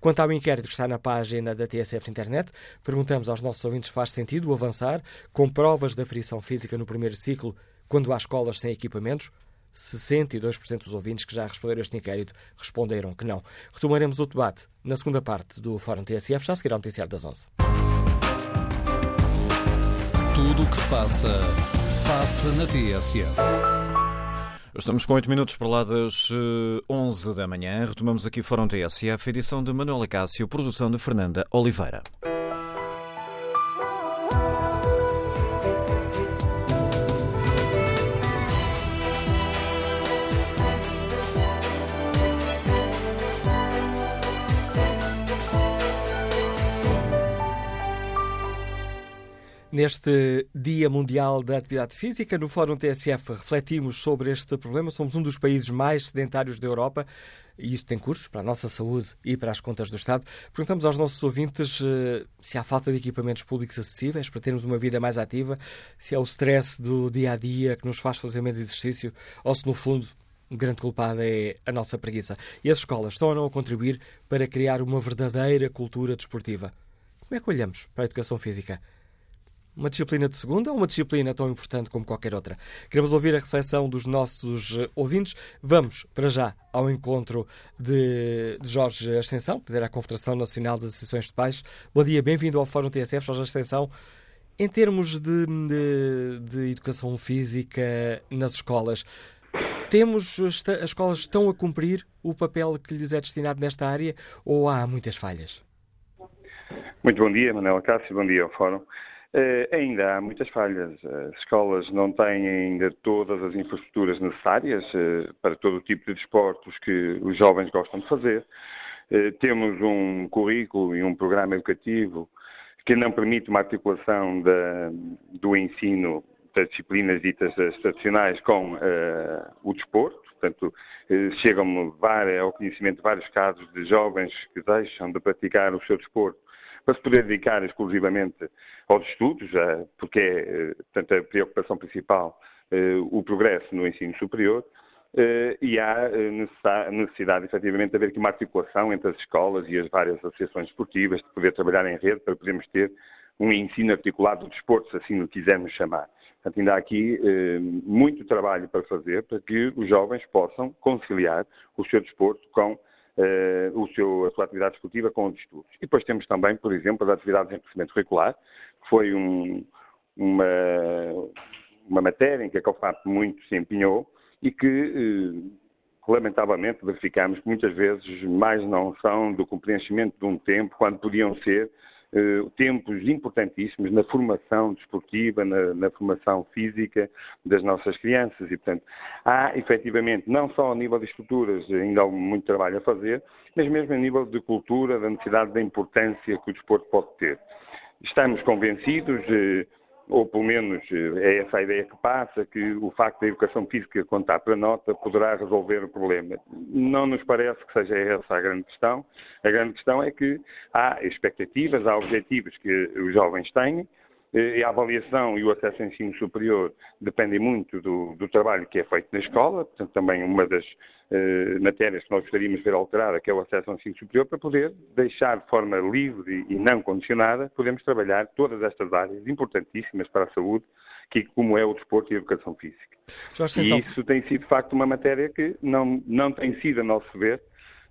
B: Quanto ao inquérito que está na página da TSF Internet, perguntamos aos nossos ouvintes se faz sentido avançar com provas de aferição física no primeiro ciclo quando há escolas sem equipamentos. 62% dos ouvintes que já responderam este inquérito responderam que não. Retomaremos o debate na segunda parte do Fórum TSF, já seguirá o noticiário das 11.
A: Tudo o que se passa, passa na TSF.
H: Estamos com 8 minutos para lá das 11 eh, da manhã. Retomamos aqui Fórum TSF, edição de Manuela Cássio, produção de Fernanda Oliveira.
B: Neste Dia Mundial da Atividade Física, no Fórum TSF refletimos sobre este problema. Somos um dos países mais sedentários da Europa e isso tem custos para a nossa saúde e para as contas do Estado. Perguntamos aos nossos ouvintes uh, se há falta de equipamentos públicos acessíveis para termos uma vida mais ativa, se é o stress do dia a dia que nos faz fazer menos exercício ou se, no fundo, o grande culpado é a nossa preguiça. E as escolas estão ou não a contribuir para criar uma verdadeira cultura desportiva? Como é que olhamos para a educação física? Uma disciplina de segunda ou uma disciplina tão importante como qualquer outra? Queremos ouvir a reflexão dos nossos eh, ouvintes. Vamos, para já, ao encontro de, Jorge Ascensão, que era a Confederação Nacional das Associações de Pais. Bom dia, bem-vindo ao Fórum TSF, Jorge Ascensão. Em termos de, de, de educação física nas escolas, temos as escolas estão a cumprir o papel que lhes é destinado nesta área ou há muitas falhas?
I: Muito bom dia, Manuela Cássio, bom dia ao Fórum. Uh, ainda há muitas falhas. As escolas não têm ainda todas as infraestruturas necessárias uh, para todo o tipo de desportos que os jovens gostam de fazer. Uh, temos um currículo e um programa educativo que não permite uma articulação da, do ensino das disciplinas ditas tradicionais com o desporto. Portanto, chegam ao conhecimento de vários casos de jovens que deixam de praticar o seu desporto para se poder dedicar exclusivamente aos estudos, porque é, eh, portanto, a preocupação principal eh, o progresso no ensino superior, eh, e há necessidade, efetivamente, de haver aqui uma articulação entre as escolas e as várias associações esportivas, de poder trabalhar em rede para podermos ter um ensino articulado do desporto, se assim o quisermos chamar. Portanto, ainda há aqui muito trabalho para fazer para que os jovens possam conciliar o seu desporto com uh, o seu, a sua atividade esportiva com os estudos. E depois temos também, por exemplo, as atividades de enriquecimento curricular, que foi um, uma, uma matéria em que a COFAP muito se empenhou e que, uh, lamentavelmente, verificamos que muitas vezes mais não são do preenchimento de um tempo, quando podiam ser eh, tempos importantíssimos na formação desportiva, na, na, formação física das nossas crianças. E, portanto, há efetivamente, não só a nível de estruturas, ainda há muito trabalho a fazer, mas mesmo a nível de cultura, da necessidade da importância que o desporto pode ter. Estamos convencidos. Eh, ou pelo menos eh, é essa a ideia que passa, que o facto da educação física contar para nota poderá resolver o problema. Não nos parece que seja essa a grande questão. A grande questão é que há expectativas, há objetivos que os jovens têm, a avaliação e o acesso ao ensino superior dependem muito do, do, trabalho que é feito na escola, portanto, também uma das eh, matérias que nós gostaríamos de ver alterada, que é o acesso ao ensino superior, para poder deixar de forma livre e não condicionada, podemos trabalhar todas estas áreas importantíssimas para a saúde, que, como é o desporto e a educação física. Jorge e isso tem sido, de facto, uma matéria que não, não tem sido, a nosso ver,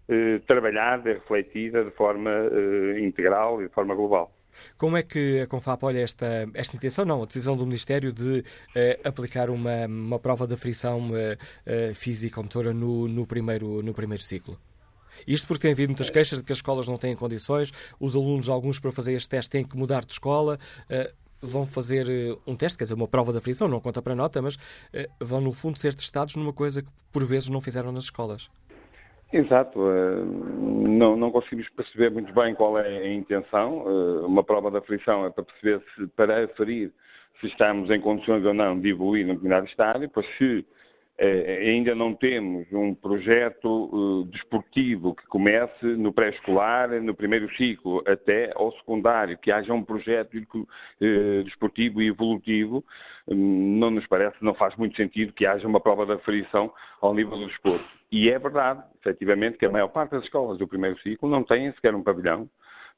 I: eh, trabalhada, refletida de forma eh, integral e de forma global.
B: Como é que a Confap olha esta, esta intenção, não, a decisão do Ministério de eh, aplicar uma, uma prova de aflição eh, eh, física ou motora no, no, primeiro, no primeiro ciclo? Isto porque tem havido muitas queixas de que as escolas não têm condições, os alunos, alguns para fazer este teste, têm que mudar de escola, eh, vão fazer eh, um teste, quer dizer, uma prova de aflição, não conta para nota, mas eh, vão, no fundo, ser testados numa coisa que, por vezes, não fizeram nas escolas.
I: Exato. Não, não conseguimos perceber muito bem qual é a intenção. Uma prova de aflição é para perceber se, para aferir se estamos em condições ou não de evoluir num determinado estádio, pois se eh, ainda não temos um projeto eh, desportivo que comece no pré-escolar, no primeiro ciclo, até ao secundário, que haja um projeto eh, desportivo e evolutivo, hum, não nos parece, não faz muito sentido que haja uma prova de aferição ao nível do desporto. E é verdade, efetivamente, que a maior parte das escolas do primeiro ciclo não têm sequer um pavilhão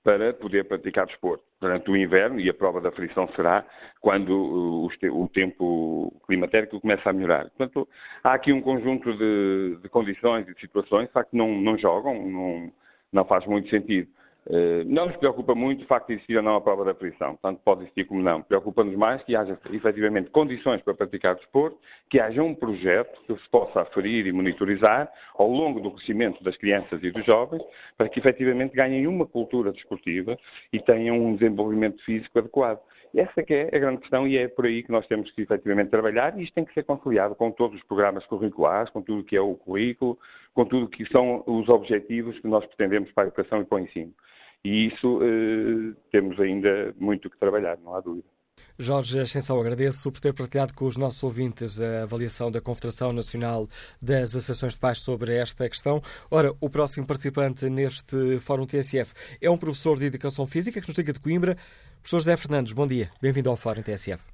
I: para poder praticar desporto durante o inverno e a prova da frição será quando o, tempo climatérico começa a melhorar. Portanto, há aqui um conjunto de, de condições e de situações que não, não jogam, não, não faz muito sentido. Eh, não nos preocupa muito o facto de existir ou não a prova da frição, tanto pode existir como não. Preocupa-nos mais que haja efetivamente condições para praticar desporto, que haja um projeto que se possa aferir e monitorizar ao longo do crescimento das crianças e dos jovens, para que efetivamente ganhem uma cultura desportiva e tenham um desenvolvimento físico adequado. Essa que é a grande questão e é por aí que nós temos que efetivamente trabalhar e isto tem que ser conciliado com todos os programas curriculares, com tudo o que é o currículo, com tudo o que são os objetivos que nós pretendemos para a educação e para o ensino. E isso eh, temos ainda muito que trabalhar, não há dúvida.
B: Jorge Ascensão, agradeço por ter partilhado com os nossos ouvintes a avaliação da Confederação Nacional das Associações de Pais sobre esta questão. Ora, o próximo participante neste Fórum TSF é um professor de Educação Física que nos liga de Coimbra. Professor José Fernandes, bom dia. Bem-vindo ao Fórum TSF.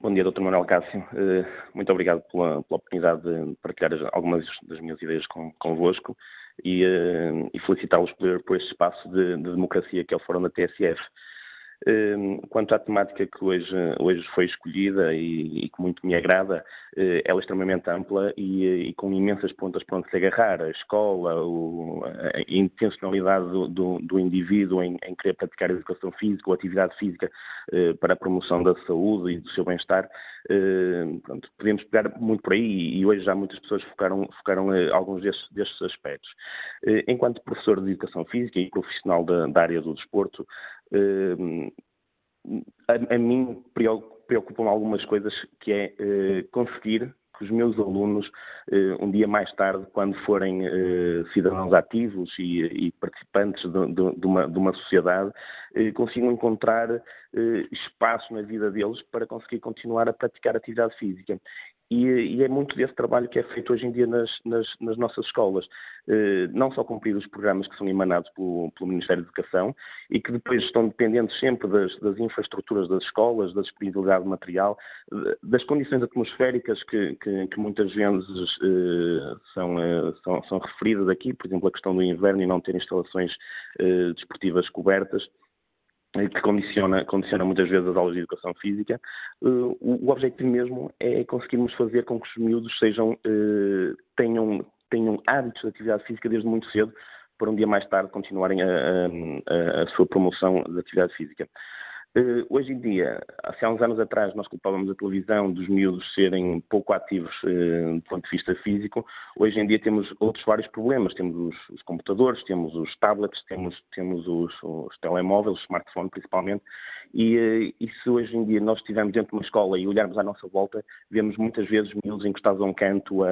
J: Bom dia, Dr. Manuel Cássio. Eh, muito obrigado pela, pela oportunidade de partilhar algumas das minhas ideias com, convosco e, uh, e felicitá-los por, por, este espaço de, de, democracia que é o Fórum da TSF. Ehm, quanto à temática que hoje, hoje foi escolhida e, e que muito me agrada, uh, ela é extremamente ampla e, e, com imensas pontas para onde se agarrar. A escola, o, a intencionalidade do, do, do indivíduo em, em, querer praticar educação física ou atividade física uh, para a promoção da saúde e do seu bem-estar. Podemos pegar muito por aí e hoje já muitas pessoas focaram, focaram alguns destes, destes aspectos. enquanto professor de educação física e profissional da, da área do desporto, a, a mim preocupam algumas coisas que é uh, conseguir que os meus alunos, uh, um dia mais tarde, quando forem uh, cidadãos ativos e, participantes de, uma, de, uma, sociedade, consigam encontrar espaço na vida deles para conseguir continuar a praticar atividade física. E, e, é muito desse trabalho que é feito hoje em dia nas, nas, nas nossas escolas. Eh, não só cumprir os programas que são emanados pelo, pelo, Ministério da Educação e que depois estão dependentes sempre das, das infraestruturas das escolas, da disponibilidade de material, das condições atmosféricas que, que, que muitas vezes eh, são, eh, são, são, referidas aqui, por exemplo, a questão do inverno e não ter instalações eh, desportivas cobertas que condiciona, condiciona muitas vezes as aulas de educação física. Uh, o, o, objetivo mesmo é conseguirmos fazer com que os miúdos sejam, uh, tenham, tenham hábitos de atividade física desde muito cedo, para um dia mais tarde continuarem a, a, a sua promoção de atividade física. Uh, hoje em dia, há uns anos atrás, nós culpávamos a televisão dos miúdos serem pouco ativos uh, do ponto de vista físico. Hoje em dia temos outros vários problemas. Temos os, os computadores, temos os tablets, temos, temos os, os telemóveis, os smartphones principalmente. E, uh, e, se hoje em dia nós estivermos dentro de uma escola e olharmos à nossa volta, vemos muitas vezes miúdos encostados a um canto a,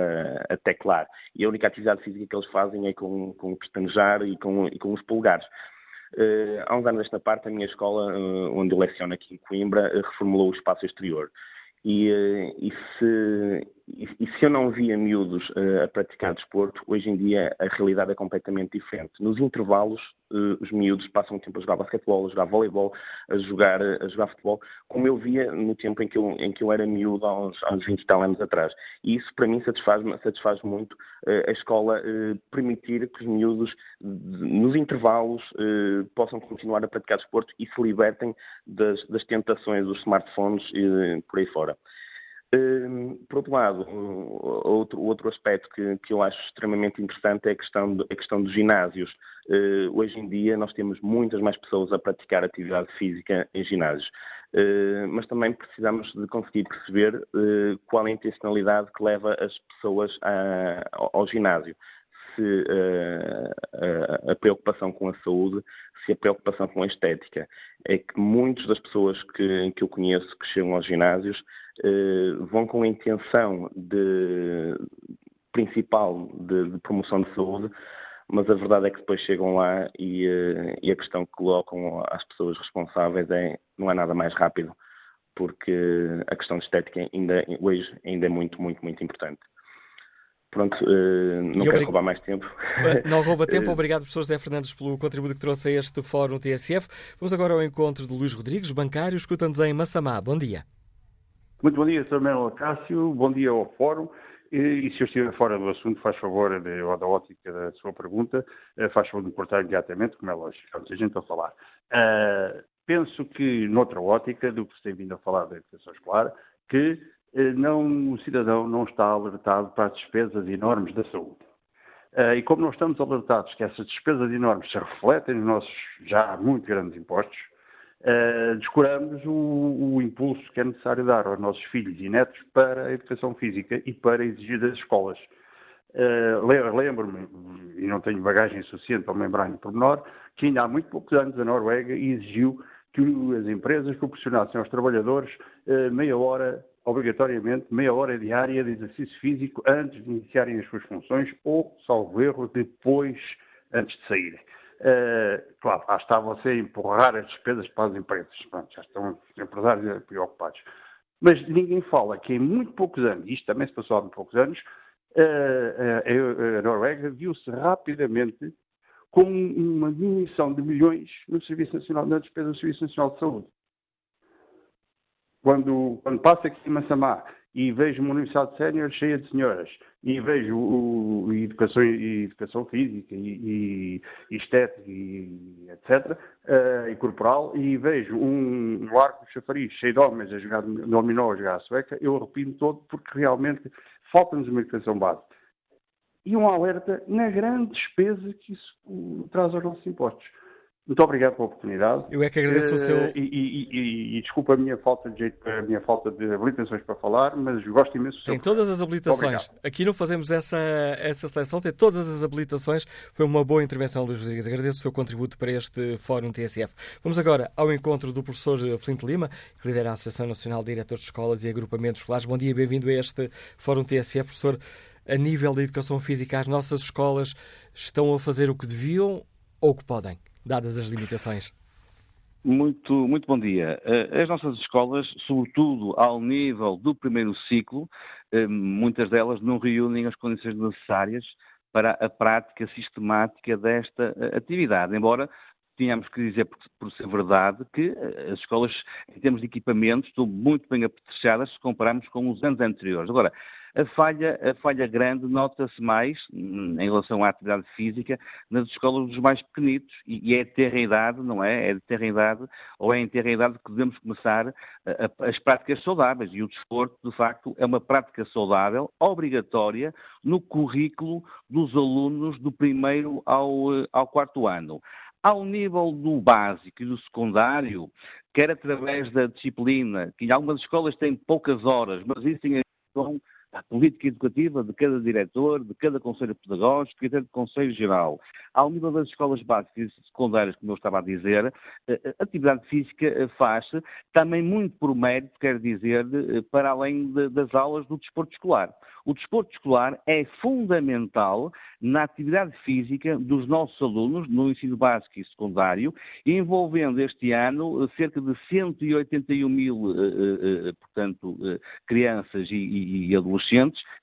J: a teclar. E a única atividade física que eles fazem é com, com o pestanejar e com, e com os polegares. Uh, há uns anos esta parte, a minha escola, uh, onde eu leciono aqui em Coimbra, uh, reformulou o espaço exterior. E, e, se, e, se, eu não via miúdos a praticar desporto, hoje em dia a realidade é completamente diferente. Nos intervalos, uh, os miúdos passam o tempo a jogar basquetebol, a jogar voleibol, a jogar, a jogar futebol, como eu via no tempo em que eu, em que eu era miúdo há uns, há uns 20 tal anos atrás. E isso, para mim, satisfaz, satisfaz muito uh, a escola uh, permitir que os miúdos, nos intervalos, possam continuar a praticar desporto e se libertem das, das tentações dos smartphones e por aí fora. Hum, por outro lado, outro, outro aspecto que, que eu acho extremamente interessante é a questão, de, a questão dos ginásios. Uh, hoje em dia nós temos muitas mais pessoas a praticar atividade física em ginásios, uh, mas também precisamos de conseguir perceber uh, qual é a intencionalidade que leva as pessoas a, ao ginásio. Se a, a preocupação com a saúde, se a preocupação com a estética. É que muitas das pessoas que, que eu conheço que chegam aos ginásios eh, vão com a intenção de, principal de, de, promoção de saúde, mas a verdade é que depois chegam lá e, e, a questão que colocam às pessoas responsáveis é não é nada mais rápido, porque a questão de estética ainda, hoje ainda é muito, muito, muito importante. Pronto, uh, não quero roubar mais tempo.
B: Não rouba tempo. Obrigado, professor José Fernandes, pelo contributo que trouxe a este Fórum TSF. Vamos agora ao encontro de Luís Rodrigues, bancário, escuta-nos em Massamá. Bom dia.
K: Muito bom dia, Sr. Manuel Cássio. Bom dia ao Fórum. E, e, se eu estiver fora do assunto, faz favor de, ou da ótica da sua pergunta, eh, faz favor de me cortar imediatamente, como é lógico, há muita gente a falar. Uh, penso que, noutra ótica do que se tem vindo a falar da educação escolar, que eh, não, o cidadão não está alertado para as despesas enormes da saúde. Uh, e como não estamos alertados que essas despesas enormes se refletem nos nossos já muito grandes impostos, uh, descuramos o, o, impulso que é necessário dar aos nossos filhos e netos para a educação física e para exigir das escolas. Lembro-me, e não tenho bagagem suficiente para me lembrar em pormenor, que ainda há muito poucos anos a Noruega exigiu que as empresas proporcionassem aos trabalhadores meia hora obrigatoriamente meia hora diária de exercício físico antes de iniciarem as suas funções ou, salvo erro, depois, antes de saírem. Uh, claro, lá está você a empurrar as despesas para as empresas. Pronto, já estão os empresários preocupados. Mas ninguém fala que em muito poucos anos, isto também se passou há muito poucos anos, uh, a Noruega viu-se rapidamente com uma diminuição de milhões no Serviço Nacional, na despesa do Serviço Nacional de Saúde quando, quando passo aqui em Massamá e vejo uma universidade sénior cheia de senhoras e vejo o, o educação, educação física e, e, estética e etc. Uh, eh, e corporal e vejo um, um arco de chafariz cheio de homens a jogar dominó, a jogar a sueca, eu arrepio todo porque realmente falta-nos uma educação base. E um alerta na grande despesa que isso traz aos nossos impostos. Muito obrigado pela oportunidade.
B: Eu é que agradeço uh, o seu.
K: Eh, e, e, e, e, desculpa a minha falta de jeito, a minha falta de habilitações para falar, mas gosto imenso do seu.
B: Tem todas as habilitações. Aqui não fazemos essa, essa seleção, tem todas as habilitações. Foi uma boa intervenção, Luís Rodrigues. Agradeço o seu contributo para este Fórum TSF. Vamos agora ao encontro do professor Flint Lima, que lidera a Associação Nacional de Diretores de Escolas e Agrupamentos Escolares. Bom dia, bem-vindo a este Fórum TSF, professor. A nível da educação física, as nossas escolas estão a fazer o que deviam ou o que podem? Dadas as limitações?
L: Muito, muito bom dia. Eh, as nossas escolas, sobretudo ao nível do primeiro ciclo, eh, muitas delas não reúnem as condições necessárias para a prática sistemática desta eh, atividade, embora tínhamos que dizer, por, ser verdade, que as escolas, em termos de equipamentos, estão muito bem apetrechadas se compararmos com os anos anteriores. Agora, a falha, a falha grande nota-se mais, hum, em relação à atividade física, nas escolas dos mais pequenitos, e, é de ter a idade, não é? É de ter a idade, ou é em ter a idade que devemos começar as práticas saudáveis, e o desporto, de facto, é uma prática saudável, obrigatória, no currículo dos alunos do primeiro ao, ao quarto ano. Ao nível do básico e do secundário, quer através da disciplina, que algumas escolas têm poucas horas, mas isso tem a a política educativa de cada diretor, de cada conselho pedagógico e até do conselho geral. Ao nível das escolas básicas e secundárias, como eu estava a dizer, a atividade física eh, faz-se também muito por mérito, quer dizer, eh, para além de, das aulas do desporto escolar. O desporto escolar é fundamental na atividade física dos nossos alunos no ensino básico e secundário, envolvendo este ano eh, cerca de 181 mil, portanto, crianças e, e adolescentes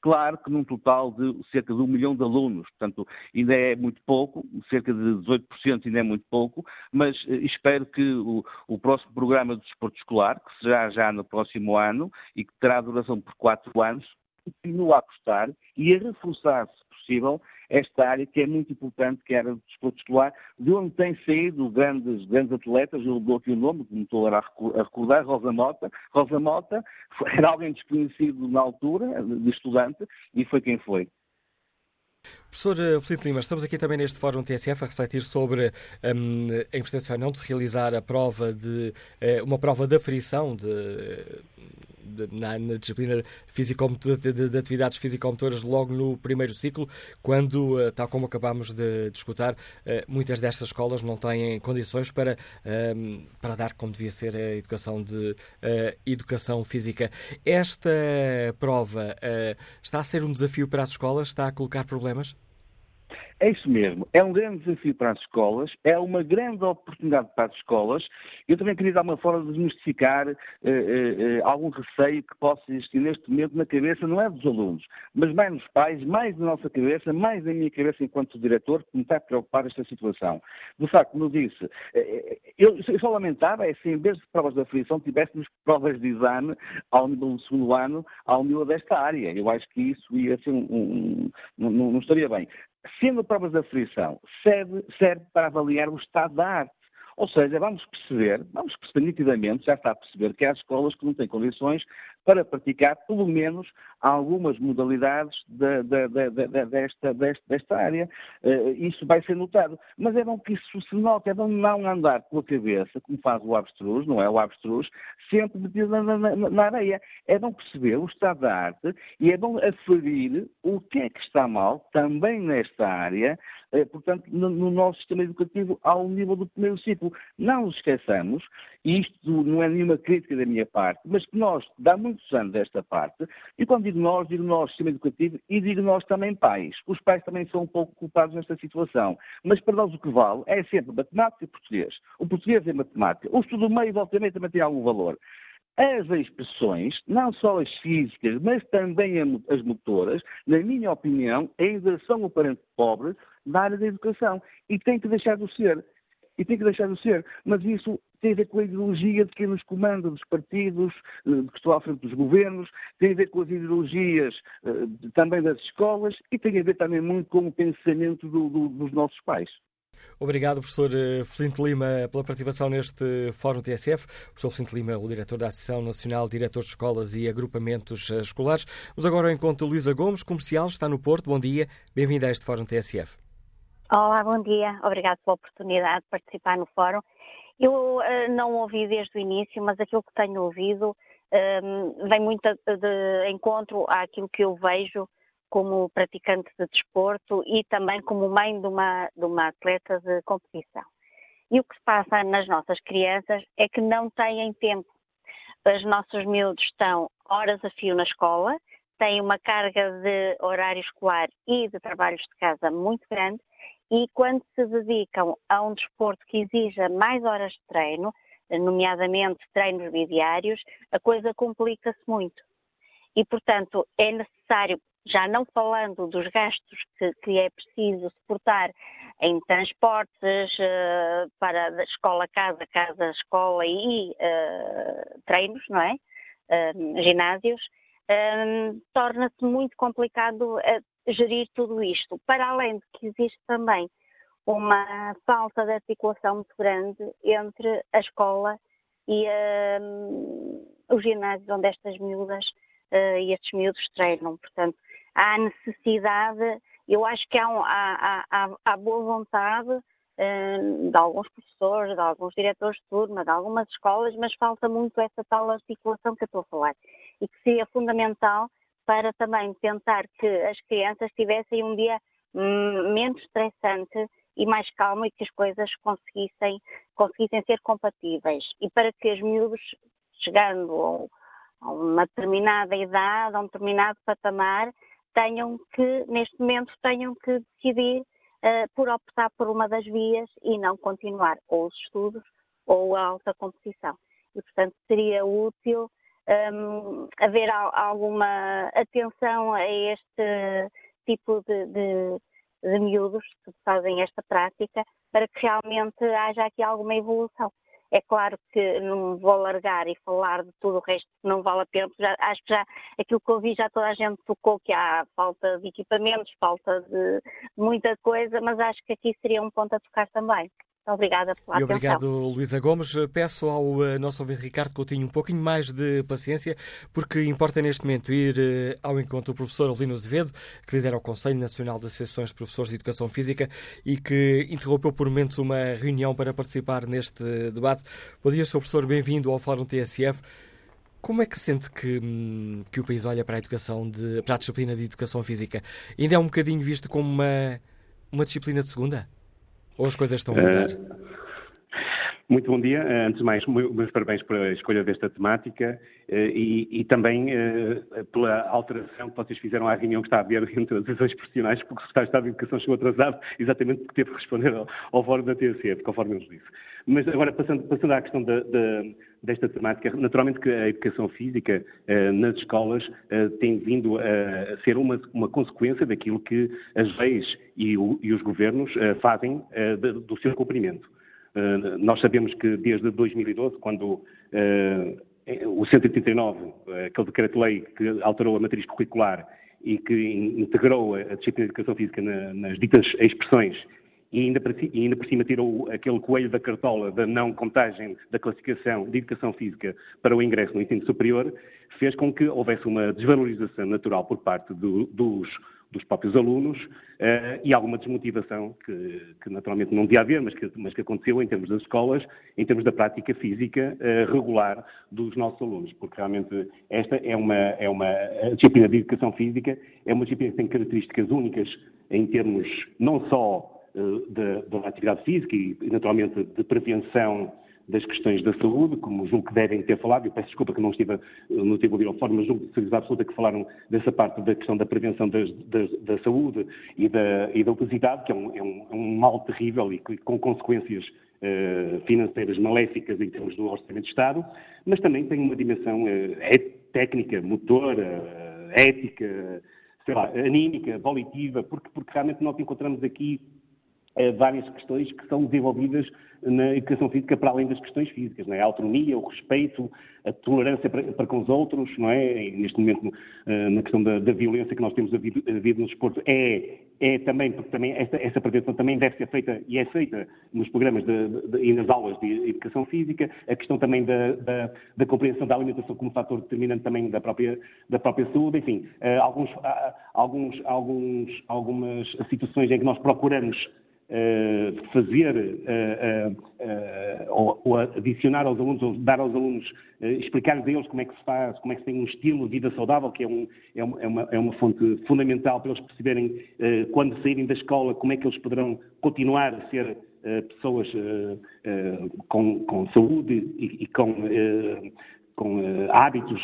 L: claro que num total de cerca de um milhão de alunos, portanto ainda é muito pouco, cerca de 18% ainda é muito pouco, mas eh, espero que o, o próximo programa do desporto escolar, que será já no próximo ano e que terá duração por quatro anos, continue a apostar e a reforçar, se possível, esta área que é muito importante, que era o desporto escolar, de onde têm saído grandes, grandes atletas, eu dou aqui o nome, como estou a recordar, Rosa Mota. Rosa Mota era alguém desconhecido na altura, de estudante, e foi quem foi.
B: Professor eh, Felipe Lima, estamos aqui também neste Fórum TSF a refletir sobre um, a importância ou não de se realizar a prova de uh, uma prova de aferição de na, na disciplina de, de, de atividades físico-motoras logo no primeiro ciclo, quando, tal como acabámos de discutir, muitas destas escolas não têm condições para, para dar como devia ser a educação de educação física. Esta prova está a ser um desafio para as escolas? Está a colocar problemas?
L: É isso mesmo. É um grande desafio para as escolas, é uma grande oportunidade para as escolas. Eu também queria dar uma forma de desmistificar eh, eh, eh, algum receio que possa existir neste momento na cabeça, não é dos alunos, mas mais nos pais, mais na nossa cabeça, mais na minha cabeça enquanto diretor, que me está a preocupar esta situação. De facto, como eu disse, eu, eu só lamentava é se em vez de provas de aflição tivéssemos provas de exame ao nível do segundo ano, ao nível desta área. Eu acho que isso ia ser um, um, um não, não estaria bem sendo provas de aflição, serve, serve para avaliar o estado da arte. Ou seja, vamos perceber, vamos perceber nitidamente, já está a perceber que há escolas que não têm condições para praticar, pelo menos, algumas modalidades de, de, de, desta, desta, desta, área. Uh, isso vai ser notado. Mas é bom que isso se note, é bom não andar com a cabeça, como faz o abstrus, não é? O abstrus, sempre metido na, na, na, areia. É bom perceber o estado da arte e é bom aferir o que é que está mal, também nesta área, uh, portanto, no, no, nosso sistema educativo ao nível do primeiro ciclo. Não nos esqueçamos, e isto não é nenhuma crítica da minha parte, mas que nós, dá muitos anos desta parte, e quando digo nós, digo nós, sistema educativo, e digo nós também pais. Os pais também são um pouco culpados nesta situação. Mas para nós o que vale é sempre matemática e português. O português é matemática. O estudo meio, volta e também tem algum valor. As expressões, não só as físicas, mas também as motoras, na minha opinião, ainda são o parente pobre na área da educação. E tem que deixar de ser e tem que deixar de ser. Mas isso tem a ver com a ideologia de quem nos comanda, dos partidos, eh, que estão à frente dos governos, tem a ver com as ideologias uh, também das escolas e tem a ver também muito com o pensamento do, do, dos nossos pais.
B: Obrigado, professor eh, Felicente Lima, pela participação neste Fórum TSF. Professor Felicente Lima, o diretor da Associação Nacional de Diretores de Escolas e Agrupamentos Escolares. Vamos agora ao encontro Luísa Gomes, comercial, está no Porto. Bom dia, bem-vinda a este Fórum TSF.
M: Olá, bom dia. Obrigado pela oportunidade de participar no fórum. Eu uh, não ouvi desde o início, mas aquilo que tenho ouvido um, vem muito de, de encontro àquilo que eu vejo como praticante de desporto e também como mãe de uma, de uma atleta de competição. E o que se passa nas nossas crianças é que não têm tempo. Os nossos miúdos estão horas a fio na escola, têm uma carga de horário escolar e de trabalhos de casa muito grande e quando se dedicam a um desporto que exija mais horas de treino, nomeadamente treinos bidiários, a coisa complica-se muito. E, portanto, é necessário, já não falando dos gastos que, que é preciso suportar em transportes uh, para escola, casa, casa, escola e uh, treinos, não é? Uh, ginásios, torna-se muito complicado gerir tudo isto. Para além de que existe também uma falta de articulação muito grande entre a escola e uh, os ginásios onde estas miúdas uh, e estes miúdos treinam. Portanto, há necessidade, eu acho que há, um, há, há, há boa vontade uh, de alguns professores, de alguns diretores de turma, de algumas escolas, mas falta muito essa tal articulação que eu estou a falar e que seria fundamental para também tentar que as crianças tivessem um dia hum, menos estressante e mais calmo e que as coisas conseguissem, conseguissem ser compatíveis. E para que os miúdos, chegando a uma determinada idade, a um determinado patamar, tenham que, neste momento, tenham que decidir uh, por optar por uma das vias e não continuar ou os estudos ou a alta competição. E, portanto, seria útil um, haver alguma atenção a este tipo de, de, de miúdos que fazem esta prática para que realmente haja aqui alguma evolução. É claro que não vou largar e falar de tudo o resto não vale a pena, já, acho que já aquilo que eu vi já toda a gente tocou que há falta de equipamentos, falta de muita coisa, mas acho que aqui seria um ponto a tocar também. Obrigada pela
B: e obrigado, Luísa Gomes. Peço ao uh, nosso ouvinte Ricardo Coutinho um pouquinho mais de paciência, porque importa neste momento ir uh, ao encontro do professor Avelino Azevedo, que lidera o Conselho Nacional de Associações de Professores de Educação Física e que interrompeu por momentos uma reunião para participar neste debate. Bom dia, Sr. Professor, bem-vindo ao Fórum TSF. Como é que sente que, hum, que o país olha para a educação, de, para a disciplina de educação física? Ainda é um bocadinho visto como uma, uma disciplina de segunda? Ou as coisas estão a mudar? Uh...
N: Muito bom dia. Eh, antes de mais, meus parabéns pela escolha desta temática eh, e, e, também eh, pela alteração que vocês fizeram à reunião que está a haver entre as ações profissionais, porque o Secretário de Estado de Educação chegou atrasado, exatamente porque teve que responder ao, ao fórum da TSF, conforme ele disse. Mas agora, passando, passando à questão da, da, desta temática, naturalmente que a educação física nas escolas tem vindo a ser uma, uma consequência daquilo que as leis e, o, e os governos fazem do seu cumprimento. Eh, nós sabemos que desde 2012, quando eh, o 139, eh, aquele decreto-lei que alterou a matriz curricular e que integrou a disciplina de educação física nas ditas expressões e ainda, e ainda por cima tirou aquele coelho da cartola da não contagem da classificação de educação física para o ingresso no ensino superior, fez com que houvesse uma desvalorização natural por parte do, dos dos próprios alunos uh, e alguma desmotivação que, que, naturalmente não devia haver, mas que, mas que, aconteceu em termos das escolas, em termos da prática física uh, regular dos nossos alunos, porque realmente esta é uma, é uma disciplina de educação física, é uma disciplina que tem características únicas em termos não só uh, da atividade física e naturalmente de prevenção das questões da saúde, como julgo que devem ter falado, eu peço desculpa que não estive, não estive a ouvir ao fórum, mas julgo que certeza absoluta que falaram dessa parte da questão da prevenção das, das, da saúde e da, e da obesidade, que é um, é um, é um mal terrível e com consequências uh, financeiras maléficas em termos do Orçamento de Estado, mas também tem uma dimensão é, técnica, motora, ética, sei lá, anímica, volitiva, porque, porque realmente nós encontramos aqui várias questões que são desenvolvidas na educação física para além das questões físicas, não é? A autonomia, o respeito, a tolerância para, para com os outros, não é? E neste momento, uh, na questão da, da, violência que nós temos havido, havido no desporto, é, é também, porque também essa, prevenção também deve ser feita e é feita nos programas de, de, e nas aulas de educação física, a questão também da, da, da, compreensão da alimentação como fator determinante também da própria, da própria saúde, enfim, uh, alguns, uh, alguns, alguns, algumas situações em que nós procuramos fazer uh, uh, ou, adicionar aos alunos, ou dar aos alunos, explicar a eles como é que se faz, como é que se tem um estilo de vida saudável, que é, um, é, é, uma, é uma, fonte fundamental para eles perceberem, quando saírem da escola, como é que eles poderão continuar a ser pessoas com, com, saúde e, e com, com hábitos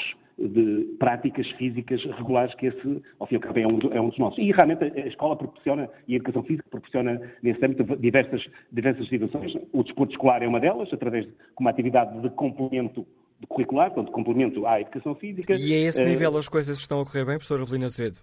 N: de práticas físicas regulares, que esse, ao fim e ao cabo, é um, é um dos nossos. E realmente a escola proporciona, e a educação física proporciona, nesse âmbito, diversas, diversas situações. O desporto escolar é uma delas, através de uma atividade de complemento curricular, portanto, de complemento à educação física.
B: E a esse uh, nível as coisas estão a correr bem, professor Avelina Azevedo?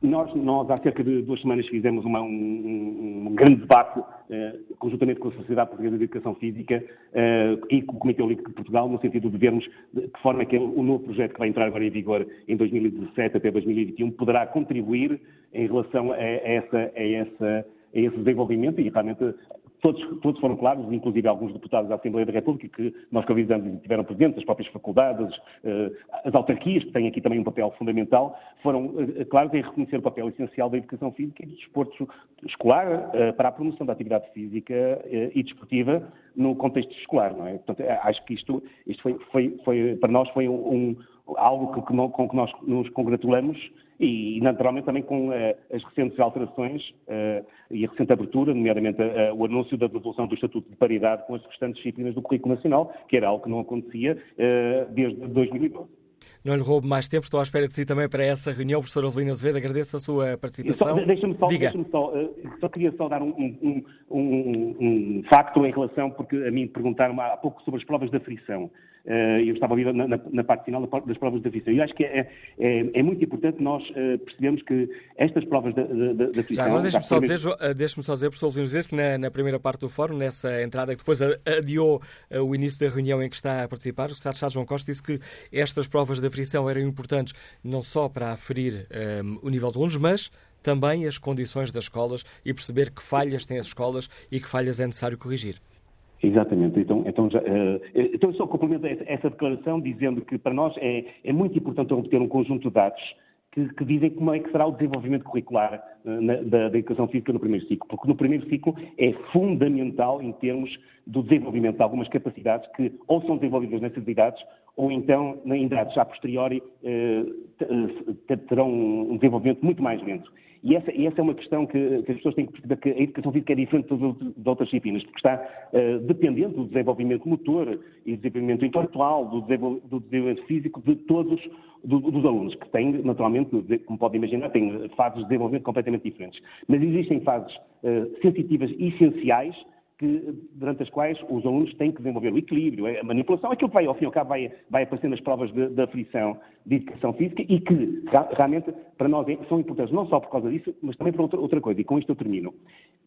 N: Nós, nós, há cerca de duas semanas, fizemos uma, um, um, grande debate, uh, conjuntamente com a Sociedade Portuguesa de Educação Física uh, e com o Comitê Olímpico de Portugal, no sentido de vermos de que forma é que o novo projeto que vai entrar agora em vigor em 2017 até 2021 poderá contribuir em relação a, essa, a, essa, a esse desenvolvimento e realmente Todos, todos, foram claros, inclusive alguns deputados da Assembleia da República que nós convidamos e tiveram presentes, as próprias faculdades, eh, as autarquias, que têm aqui também um papel fundamental, foram eh, claros em reconhecer o papel essencial da educação física e do desporto escolar eh, para a promoção da atividade física e desportiva no contexto escolar, não é? Portanto, acho que isto, isto foi, foi, foi, para nós foi um, algo que, com que nós nos congratulamos e, naturalmente, também com uh, as recentes alterações uh, e a recente abertura, nomeadamente uh, o anúncio da devolução do Estatuto de Paridade com as restantes disciplinas do Currículo Nacional, que era algo que não acontecia desde 2012.
B: Não lhe roubo mais tempo, estou à espera de si também para essa reunião. Professor Avelino Azevedo, agradeço a sua participação.
N: Deixa-me só, deixa só, só, queria só dar um, um, um, um, facto em relação, porque a mim perguntaram há pouco sobre as provas da frição. Eh, eu estava a ouvir na, na, na, parte final das provas da FISA. Eu acho que é, é, é muito importante nós uh, percebermos que estas provas da, da, da FISA...
B: Já agora deixe-me só, dizer, eh, deixe só dizer, professor Luís que na, na, primeira parte do fórum, nessa entrada que depois adiou o início da reunião em que está a participar, o Estado João Costa disse que estas provas da frição eram importantes não só para aferir um, o nível de alunos, mas também as condições das escolas e perceber que falhas têm as escolas e que falhas é necessário corrigir.
N: Exatamente. Então, então, já, uh, então eu só complemento essa declaração dizendo que para nós é, é muito importante obter um conjunto de dados que, que, dizem como é que será o desenvolvimento curricular uh, na, da, da, educação física no primeiro ciclo, porque no primeiro ciclo é fundamental em termos do desenvolvimento de algumas capacidades que ou são desenvolvidas nessas idades ou então, em idades a posteriori, terão um desenvolvimento muito mais lento. E essa, e essa, é uma questão que, que, as pessoas têm que perceber que a educação física é diferente de, outras disciplinas, porque está uh, dependente do desenvolvimento motor e desenvolvimento intelectual, do, do desenvolvimento físico de todos do, dos alunos, que têm, naturalmente, como podem imaginar, têm fases de desenvolvimento completamente diferentes. Mas existem fases uh, sensitivas e essenciais que, durante as quais os alunos têm que desenvolver o equilíbrio, a manipulação, aquilo que vai, ao fim e ao cabo, vai, vai aparecer nas provas de, de aflição de educação física e que realmente para nós é, são importantes não só por causa disso, mas também por outra, outra coisa, e com isto eu termino,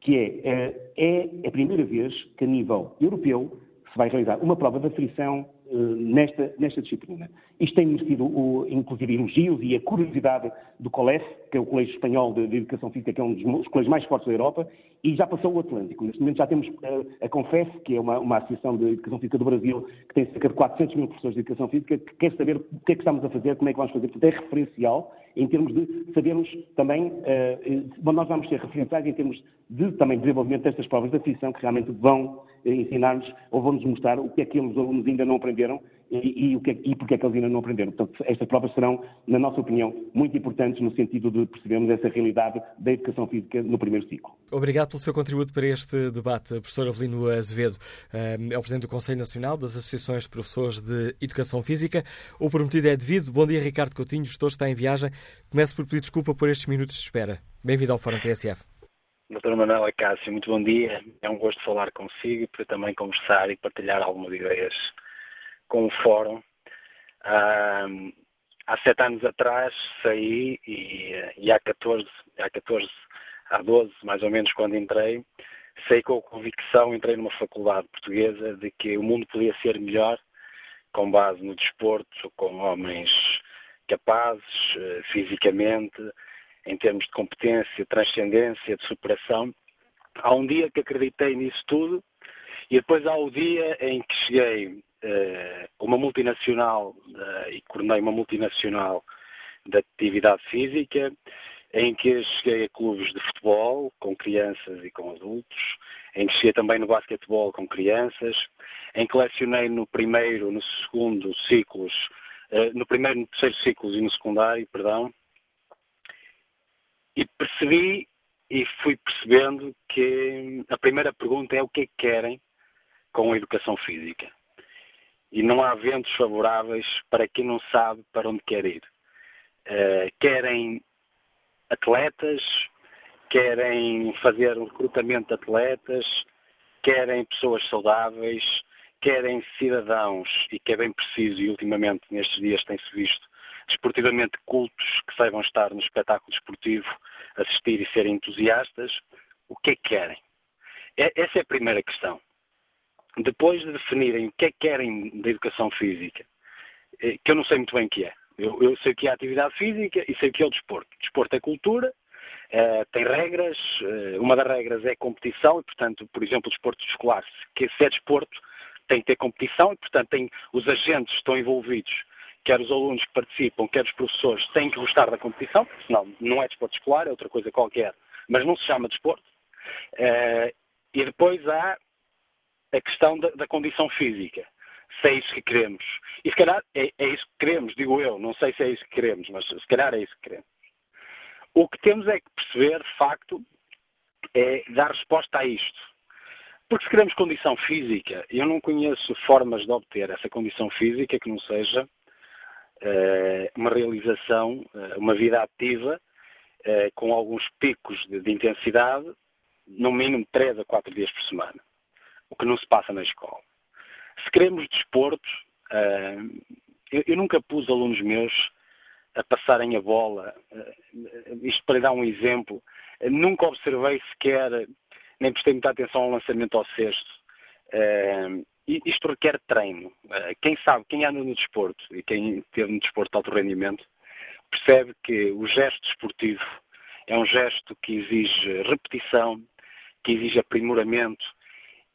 N: que é, é, é a primeira vez que a nível europeu se vai realizar uma prova de aflição nesta, nesta disciplina. Isto tem merecido, o, inclusive, elogios e a curiosidade do COLEF, que é o Colégio Espanhol de, de, Educação Física, que é um dos colégios mais fortes da Europa, e já passou o Atlântico. Neste momento já temos a, eh, a CONFES, que é uma, uma, associação de Educação Física do Brasil, que tem cerca de 400 mil professores de Educação Física, que quer saber o que é que estamos a fazer, como é que vamos fazer. Portanto, é referencial em termos de sabermos também, uh, nós vamos ser referenciais em termos de também desenvolvimento destas provas de aflição, que realmente vão ensinar-nos ou vão-nos mostrar o que é que os alunos ainda não aprenderam e, e, o que é, e porque é que eles ainda não aprenderam. Portanto, estas provas serão, na nossa opinião, muito importantes no sentido de percebermos essa realidade da educação física no primeiro ciclo.
B: Obrigado pelo seu contributo para este debate, professor Avelino Azevedo. Eh, é o Presidente do Conselho Nacional das Associações de Professores de Educação Física. O prometido é devido. Bom dia, Ricardo Coutinho, gestor está em viagem. Começo por pedir desculpa por estes minutos de espera. Bem-vindo ao Fórum TSF.
O: Doutora Manuela Cássio, muito bom dia. É um gosto falar consigo e para também conversar e partilhar algumas ideias com o Fórum. Um, há sete anos atrás saí e, e há 14, há 14, há 12 mais ou menos quando entrei, saí com a convicção, entrei numa faculdade portuguesa de que o mundo podia ser melhor com base no desporto, com homens capazes eh, fisicamente, em termos de competência, transcendência, de superação. Há um dia que acreditei nisso tudo e depois há o dia em que cheguei uma multinacional uh, e coordenei uma multinacional de atividade física, em que cheguei a clubes de futebol com crianças e com adultos, em que cheguei também no basquetebol com crianças, em que lecionei no primeiro, no segundo ciclos, uh, no primeiro, no terceiro ciclos e no secundário, perdão, e percebi e fui percebendo que a primeira pergunta é o que é que querem com a educação física. E não há ventos favoráveis para quem não sabe para onde quer ir. Uh, querem atletas, querem fazer um recrutamento de atletas, querem pessoas saudáveis, querem cidadãos, e que é bem preciso, e ultimamente nestes dias tem-se visto, desportivamente cultos que saibam estar no espetáculo desportivo, assistir e serem entusiastas, o que é que querem? É, essa é a primeira questão. Depois de definirem o que é que querem da educação física, eh, que eu não sei muito bem o que é. Eu, eu sei o que é a atividade física e sei o que é o desporto. Desporto é cultura, é, tem regras, é, uma das regras é competição e, portanto, por exemplo, o desporto escolar, que se é desporto, tem que ter competição e, portanto, tem, os agentes estão envolvidos quer os alunos que participam, quer os professores, têm que gostar da competição, porque senão não é desporto escolar, é outra coisa qualquer, mas não se chama desporto. E depois há a questão da, da, condição física, se é isso que queremos. E se calhar é, é, isso que queremos, digo eu, não sei se é isso que queremos, mas se calhar é isso que queremos. O que temos é que perceber, de facto, é dar resposta a isto. Porque se queremos condição física, eu não conheço formas de obter essa condição física que não seja eh, uma realização, eh, uma vida ativa, eh, com alguns picos de, de intensidade, no mínimo 3 a 4 dias por semana, o que não se passa na escola. Se queremos desporto, eu, eu nunca pus alunos meus a passarem a bola, isto para dar um exemplo, nunca observei sequer, nem prestei muita atenção ao lançamento ao cesto, isto requer treino. Eh, quem sabe, quem anda no desporto e quem teve no desporto de alto rendimento, percebe que o gesto desportivo é um gesto que exige repetição, que exige aprimoramento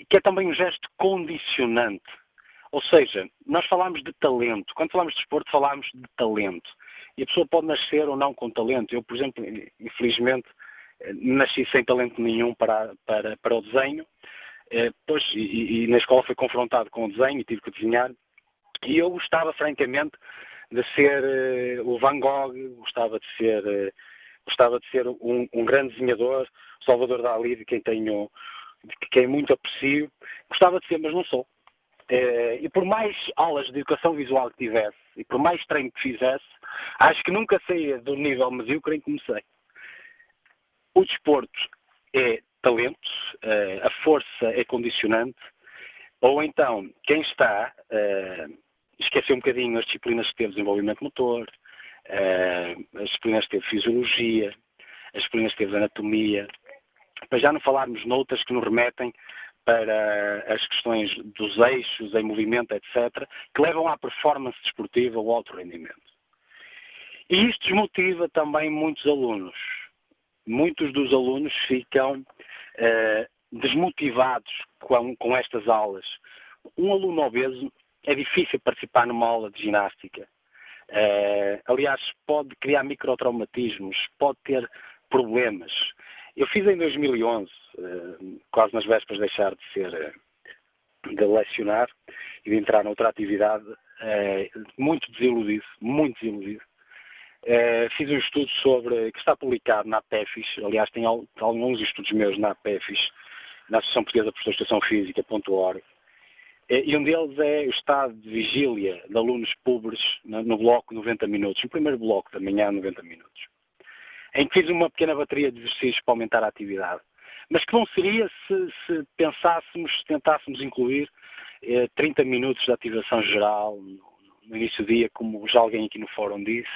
O: que é também um gesto condicionante. Ou seja, nós falamos de talento. Quando falamos de desporto, falamos de talento. E a pessoa pode nascer ou não com talento. Eu, por exemplo, infelizmente, eh, nasci sem talento nenhum para, para, para o desenho, é, pois, e, e, na escola foi confrontado com o desenho e tive que desenhar. E eu gostava, francamente, de ser uh, o Van Gogh, gostava de ser, uh, gostava de ser um, um, grande desenhador, Salvador Dali, de quem tenho, de quem muito aprecio. Gostava de ser, mas não sou. Uh, e por mais aulas de educação visual que tivesse, e por mais treino que fizesse, acho que nunca saía do nível medíocre em que comecei. O desporto é talento, a força é condicionante, ou então quem está esquecer um bocadinho as disciplinas que teve desenvolvimento motor, as disciplinas que teve fisiologia, as disciplinas que teve anatomia, para já não falarmos noutras que nos remetem para as questões dos eixos em movimento, etc., que levam à performance desportiva ou alto rendimento. E isto desmotiva também muitos alunos. Muitos dos alunos ficam uh, desmotivados com, com estas aulas. Um aluno obeso é difícil participar numa aula de ginástica. Uh, aliás, pode criar microtraumatismos, pode ter problemas. Eu fiz em 2011, uh, eh, quase nas vésperas de deixar de ser, uh, de lecionar e de entrar noutra atividade, muito desiludido, muito desiludido. fiz um estudo sobre, que está publicado na APEFIS, aliás, tem alguns estudos meus na APEFIS, na Associação Portuguesa de Educação Física.org, e um deles é o estado de vigília de alunos pobres no bloco 90 minutos, no primeiro bloco da manhã, 90 minutos, em que fiz uma pequena bateria de exercícios para aumentar a atividade. Mas que não seria se, se pensássemos, se tentássemos incluir eh, 30 minutos de ativação geral no, no início do dia, como já alguém aqui no fórum disse,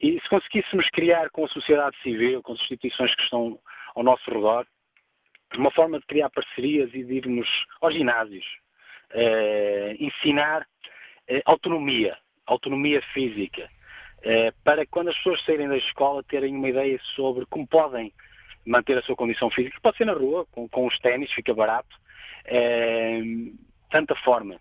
O: e se conseguíssemos criar com a sociedade civil, com as instituições que estão ao nosso redor, uma forma de criar parcerias e de irmos aos ginásios, eh, ensinar eh, autonomia, autonomia física, para quando as pessoas saírem da escola terem uma ideia sobre como podem manter a sua condição física. Pode ser na rua, com, com os ténis, fica barato, tanta forma.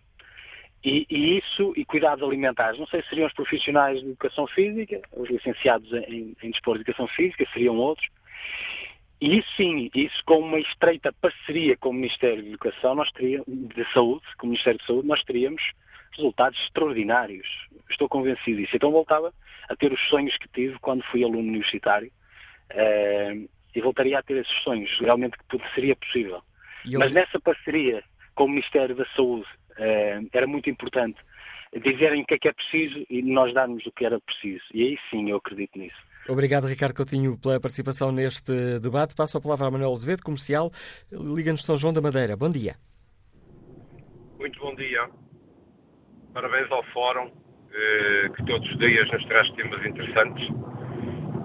O: E, e, isso, e cuidados alimentares, não sei se seriam os profissionais de educação física, os licenciados em, em desporto de educação física, seriam outros, e sim, isso com uma estreita parceria com o Ministério de Educação, nós teríamos, de Saúde, com o Ministério de Saúde, nós teríamos resultados extraordinários. Estou convencido disso. Então voltava a ter os sonhos que tive quando fui aluno universitário uh, e voltaria a ter esses sonhos. Realmente que tudo seria possível. Eu... Mas nessa parceria com o Ministério da Saúde uh, era muito importante dizerem o que é que é preciso e nós darmos o que era preciso. E aí sim eu acredito nisso.
B: Obrigado, Ricardo Coutinho, pela participação neste debate. Passo a palavra a Manuel Azevedo, comercial, Liga-nos São João da Madeira. Bom dia.
P: Muito bom dia. Parabéns ao Fórum, que todos os dias nos traz temas interessantes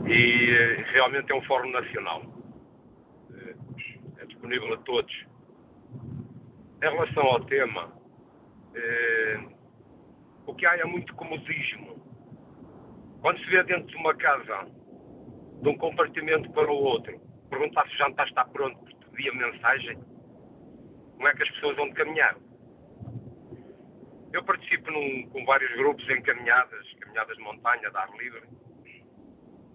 P: e eh, realmente é um Fórum Nacional. Eh, é disponível a todos. Em relação ao tema, o que há é muito comodismo quando se vê dentro de uma casa, de um compartimento para o outro, perguntar se o jantar está pronto via mensagem, como é que as pessoas vão caminhar? Eu participo num, com vários grupos em caminhadas, caminhadas de montanha, de ar livre,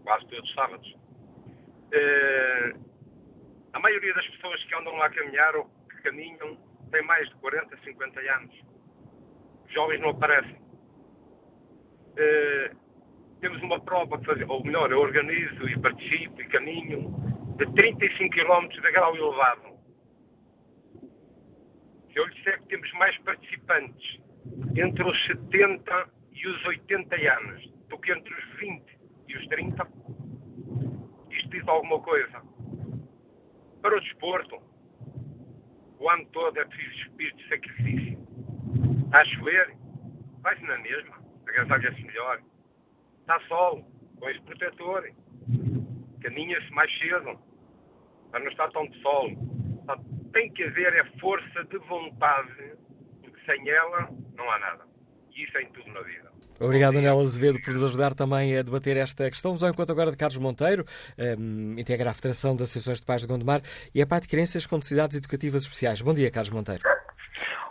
P: quase todos os sábados. Uh, a maioria das pessoas que andam lá a caminhar ou que caminham tem mais de 40, 50 anos. Os jovens não aparecem. Uh, temos uma prova que fazer, ou melhor, eu organizo e participo e caminho de 35 km de grau elevado. Se eu lhe disser que temos mais participantes entre os 70 e os 80 anos do que entre os 20 e os 30, isto diz alguma coisa. Para o desporto, o ano todo é preciso espírito de sacrifício. Está a chover, vai-se na mesma, agasalha-se melhor Está sol, esse protetor. Caminha-se mais cedo, para não estar tão de sol. tem que haver a força de vontade, porque sem ela não há nada. E isso é em tudo na vida.
B: Obrigado, Anel Azevedo, por nos ajudar também a debater esta questão. Vamos ao encontro agora de Carlos Monteiro, um, integra a Federação das Associações de Pais de Gondomar e é pai de crianças com necessidades educativas especiais. Bom dia, Carlos Monteiro.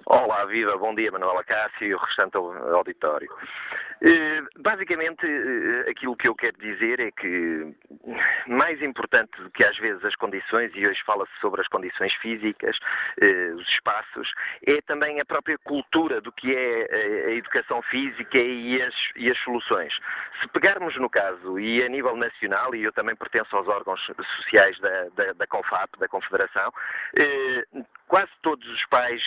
Q: Olá, viva, bom dia, Manuela Cássio e o restante auditório. Eh, basicamente, eh, aquilo que eu quero dizer é que, mais importante do que às vezes as condições, e hoje fala-se sobre as condições físicas, eh, os espaços, é também a própria cultura do que é a educação física e as, e as soluções. Se pegarmos no caso, e a nível nacional, e eu também pertenço aos órgãos sociais da, da, da CONFAP, da Confederação, quase todos os pais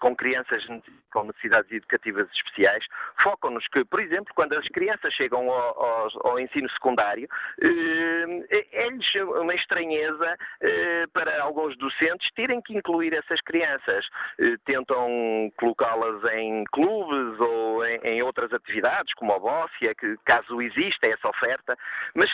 Q: com crianças com necessidades educativas especiais focam-nos que, por exemplo, quando as crianças chegam ao, ao, ao ensino secundário, eh, é-lhes uma estranheza eh, para alguns docentes terem que incluir essas crianças. Eh, tentam colocá-las em clubes ou em, em, outras atividades, como a bócia, que caso exista essa oferta, mas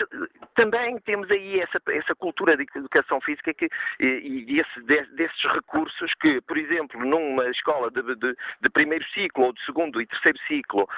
Q: também temos aí essa, essa cultura de educação física que, e, e esse, desses recursos que, por exemplo, numa escola de, de, de primeiro ciclo ou de segundo e terceiro ciclo,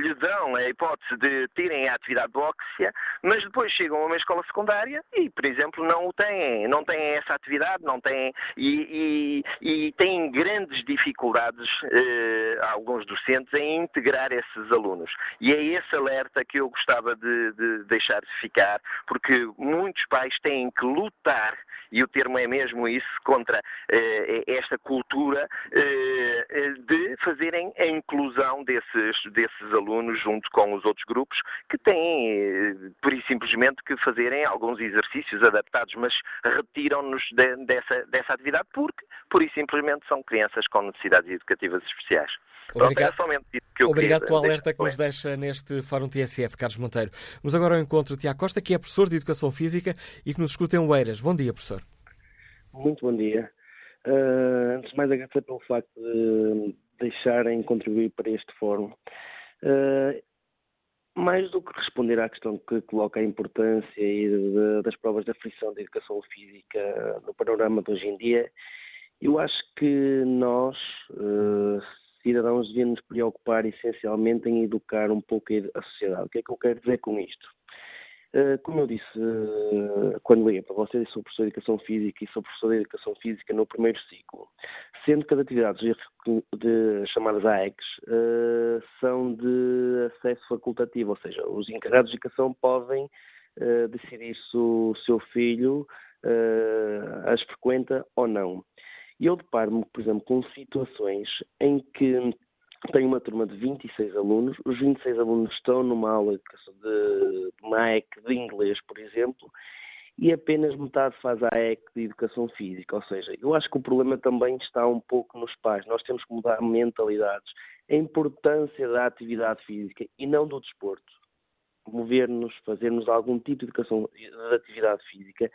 Q: lhe dão a hipótese de terem a atividade óssea, mas depois chegam a uma escola secundária e, por exemplo, não o têm, não têm essa atividade, não têm e, e, e têm grandes dificuldades eh, alguns docentes em integrar esses alunos. E é esse alerta que eu gostava de, de deixar de ficar, porque muitos pais têm que lutar e o termo é mesmo isso, contra eh, esta cultura eh, de fazerem a inclusão desses, desses alunos junto com os outros grupos que têm, eh, por e simplesmente, que fazerem alguns exercícios adaptados, mas retiram-nos de, dessa, dessa atividade porque, por e simplesmente, são crianças com necessidades educativas especiais.
B: Obrigado,
Q: Pronto,
B: é Obrigado pelo alerta que nos deixa neste Fórum TSF, Carlos Monteiro. Vamos agora ao encontro de Tiago Costa, que é professor de Educação Física e que nos escuta em Oeiras. Bom dia, professor.
R: Muito bom dia. Uh, antes de mais, agradecer pelo facto de deixarem contribuir para este fórum. Uh, mais do que responder à questão que coloca a importância de, das provas de aflição da educação física no panorama de hoje em dia, eu acho que nós, uh, cidadãos, devemos nos preocupar essencialmente em educar um pouco a sociedade. O que é que eu quero dizer com isto? Uh, como eu disse uh, quando liguei para vocês, sou professor de Educação Física e sou professor de Educação Física no primeiro ciclo. Sendo que as atividades de, chamadas AECs uh, são de acesso facultativo, ou seja, os encarregados de educação podem decidir se o seu filho as frequenta ou não. E eu deparo-me, por exemplo, com situações em que tenho uma turma de 26 alunos, os 26 alunos estão numa aula de uma EC de inglês, por exemplo, e apenas metade faz a EC de educação física. Ou seja, eu acho que o problema também está um pouco nos pais. Nós temos que mudar mentalidades. A importância da atividade física e não do desporto. Mover-nos, fazermos algum tipo de educação de atividade física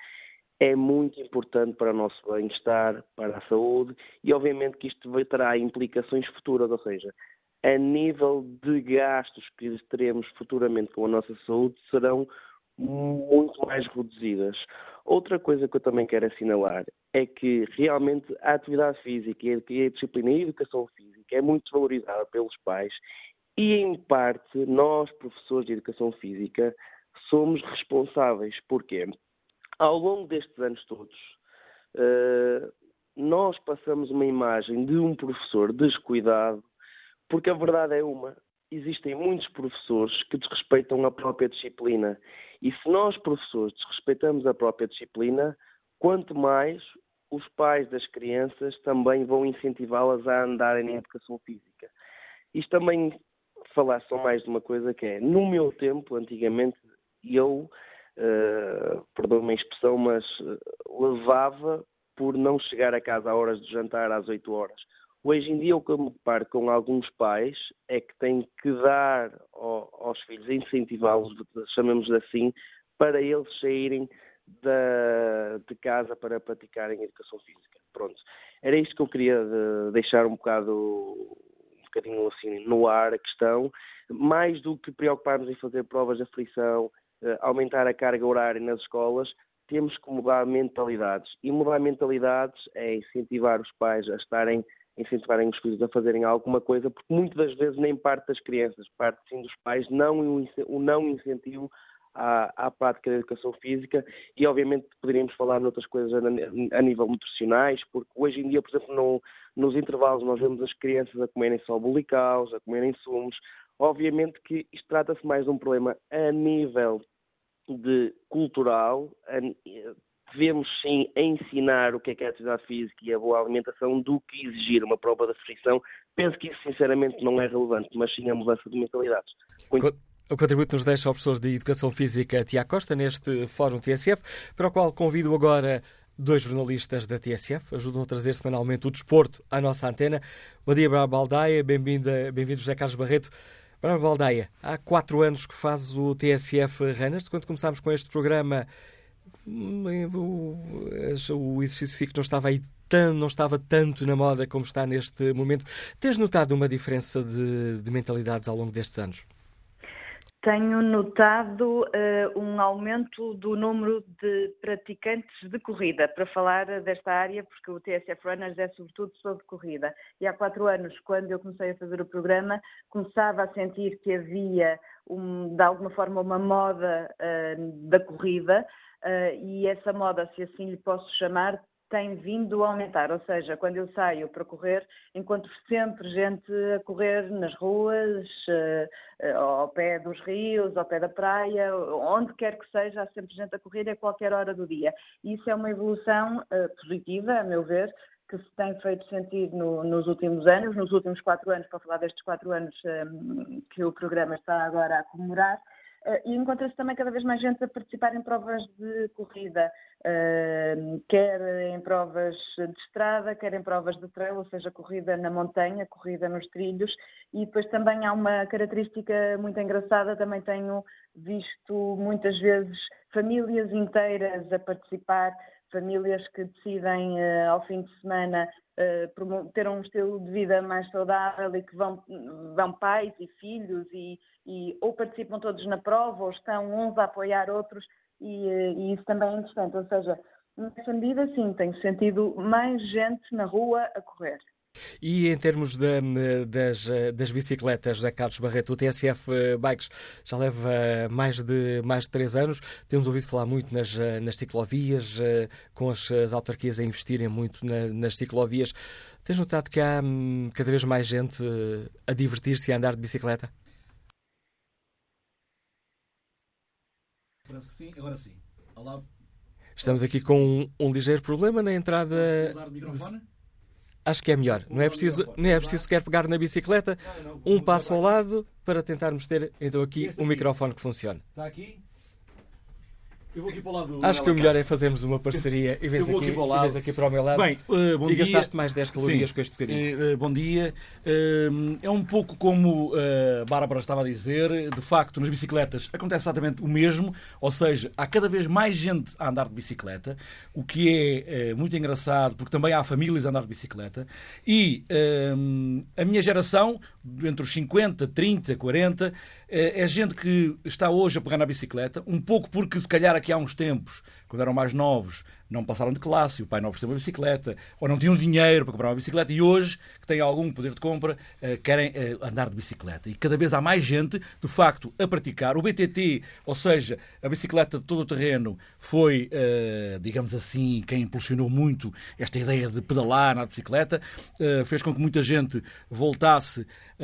R: é muito importante para o nosso bem-estar, para a saúde e, obviamente, que isto terá implicações futuras, ou seja, a nível de gastos que teremos futuramente com a nossa saúde serão muito mais reduzidas. Outra coisa que eu também quero assinalar é que realmente a atividade física e a disciplina e a educação física é muito valorizada pelos pais e, em parte, nós, professores de educação física, somos responsáveis. Porquê? Ao longo destes anos todos, uh, nós passamos uma imagem de um professor descuidado, porque a verdade é uma: existem muitos professores que desrespeitam a própria disciplina. E se nós, professores, desrespeitamos a própria disciplina, quanto mais os pais das crianças também vão incentivá-las a andarem na educação física. Isto também falar só mais de uma coisa que é, no meu tempo, antigamente, eu uh, perdoe-me a expressão, mas uh, levava por não chegar a casa a horas de jantar às 8 horas. Hoje em dia, o que eu me deparo com alguns pais é que têm que dar ao, aos filhos, incentivá-los, chamemos assim, para eles saírem da, de casa para praticarem educação física. Pronto. Era isto que eu queria de, deixar um bocado um bocadinho assim no ar a questão, mais do que preocuparmos em fazer provas de aflição, eh, aumentar a carga horária nas escolas, temos que mudar mentalidades. E mudar mentalidades é incentivar os pais a estarem, incentivarem os filhos a fazerem alguma coisa, porque muitas das vezes nem parte das crianças, parte sim dos pais, não o não incentivo à, à, prática da educação física e obviamente poderíamos falar noutras coisas a, a nível nutricionais, porque hoje em dia, por exemplo, no, nos intervalos nós vemos as crianças a comerem só bolicaus, a comerem sumos, Obviamente que isto trata-se mais de um problema a nível de cultural, devemos sim ensinar o que é, que é a atividade física e a boa alimentação do que exigir uma prova de aflição. Penso que isso sinceramente não é relevante, mas sim a mudança de mentalidades.
B: Muito... O contributo nos deixa o professor de Educação Física Tiago Costa neste Fórum TSF, para o qual convido agora dois jornalistas da TSF, ajudam a trazer semanalmente o desporto à nossa antena. Bom dia, Bárbara Baldaia, bem-vindo bem José Carlos Barreto. Bárbara Baldaia, há quatro anos que faz o TSF Runners. Quando começámos com este programa, o exercício físico não estava aí tão, não estava tanto na moda como está neste momento. Tens notado uma diferença de, de mentalidades ao longo destes anos?
S: Tenho notado uh, um aumento do número de praticantes de corrida, para falar desta área, porque o TSF Runners é sobretudo sobre corrida. E há quatro anos, quando eu comecei a fazer o programa, começava a sentir que havia, um, de alguma forma, uma moda uh, da corrida, uh, e essa moda, se assim lhe posso chamar, tem vindo a aumentar, ou seja, quando eu saio para correr, encontro sempre gente a correr nas ruas, uh, ao pé dos rios, ao pé da praia, onde quer que seja, há sempre gente a correr a qualquer hora do dia. Isso é uma evolução uh, positiva, a meu ver, que se tem feito sentir no, nos últimos anos, nos últimos quatro anos, para falar destes quatro anos que o programa está agora a comemorar, eh, e encontra-se também cada vez mais gente a participar em provas de corrida, eh, quer em provas de estrada, quer em provas de trail, ou seja, corrida na montanha, corrida nos trilhos, e depois também há uma característica muito engraçada, também tenho visto muitas vezes famílias inteiras a participar, famílias que decidem uh, ao fim de semana ter um estilo de vida mais saudável e que vão, vão pais e filhos e, e ou participam todos na prova ou estão uns a apoiar outros e, e isso também é interessante. Ou seja, nessa medida, sim, tenho sentido mais gente na rua a correr.
B: E em termos de, das, das, bicicletas da Carlos Barreto, o TSF eh, Bikes já leva mais de, mais de três anos. Temos ouvido falar muito nas, eh, nas ciclovias, eh, com as, as autarquias a investirem muito na, nas ciclovias. Tens notado que há hum, cada vez mais gente a divertir-se e a andar de bicicleta?
T: Parece que sim, agora sim. Olá.
B: Estamos aqui com um, um ligeiro problema na entrada.
T: Microfone?
B: acho que é melhor. Não é preciso, nem é preciso sequer pegar na bicicleta, um passo ao lado para tentarmos ter então aqui um microfone que funcione.
T: Está aqui? Eu vou aqui para o lado
B: Acho que o melhor é fazermos uma parceria e vês aqui, aqui, e vês aqui para o meu lado.
T: Bem, uh, bom
B: e
T: dia.
B: gastaste mais 10 calorias
T: Sim.
B: com este bocadinho.
T: Uh, bom dia. Uh, é um pouco como a Bárbara estava a dizer. De facto, nas bicicletas acontece exatamente o mesmo. Ou seja, há cada vez mais gente a andar de bicicleta, o que é muito engraçado, porque também há famílias a andar de bicicleta. E a minha geração, entre os 50, 30, 40, é gente que está hoje a pegar na bicicleta, um pouco porque se calhar aqui há uns tempos, quando eram mais novos, não passaram de classe, o pai não ofereceu uma bicicleta, ou não tinham dinheiro para comprar uma bicicleta, e hoje, que têm algum poder de compra, eh, querem eh, andar de bicicleta. E cada vez há mais gente, de facto, a praticar. O BTT, ou seja, a bicicleta de todo o terreno, foi, eh, digamos assim, quem impulsionou muito esta ideia de pedalar na bicicleta, fez com que muita gente voltasse a,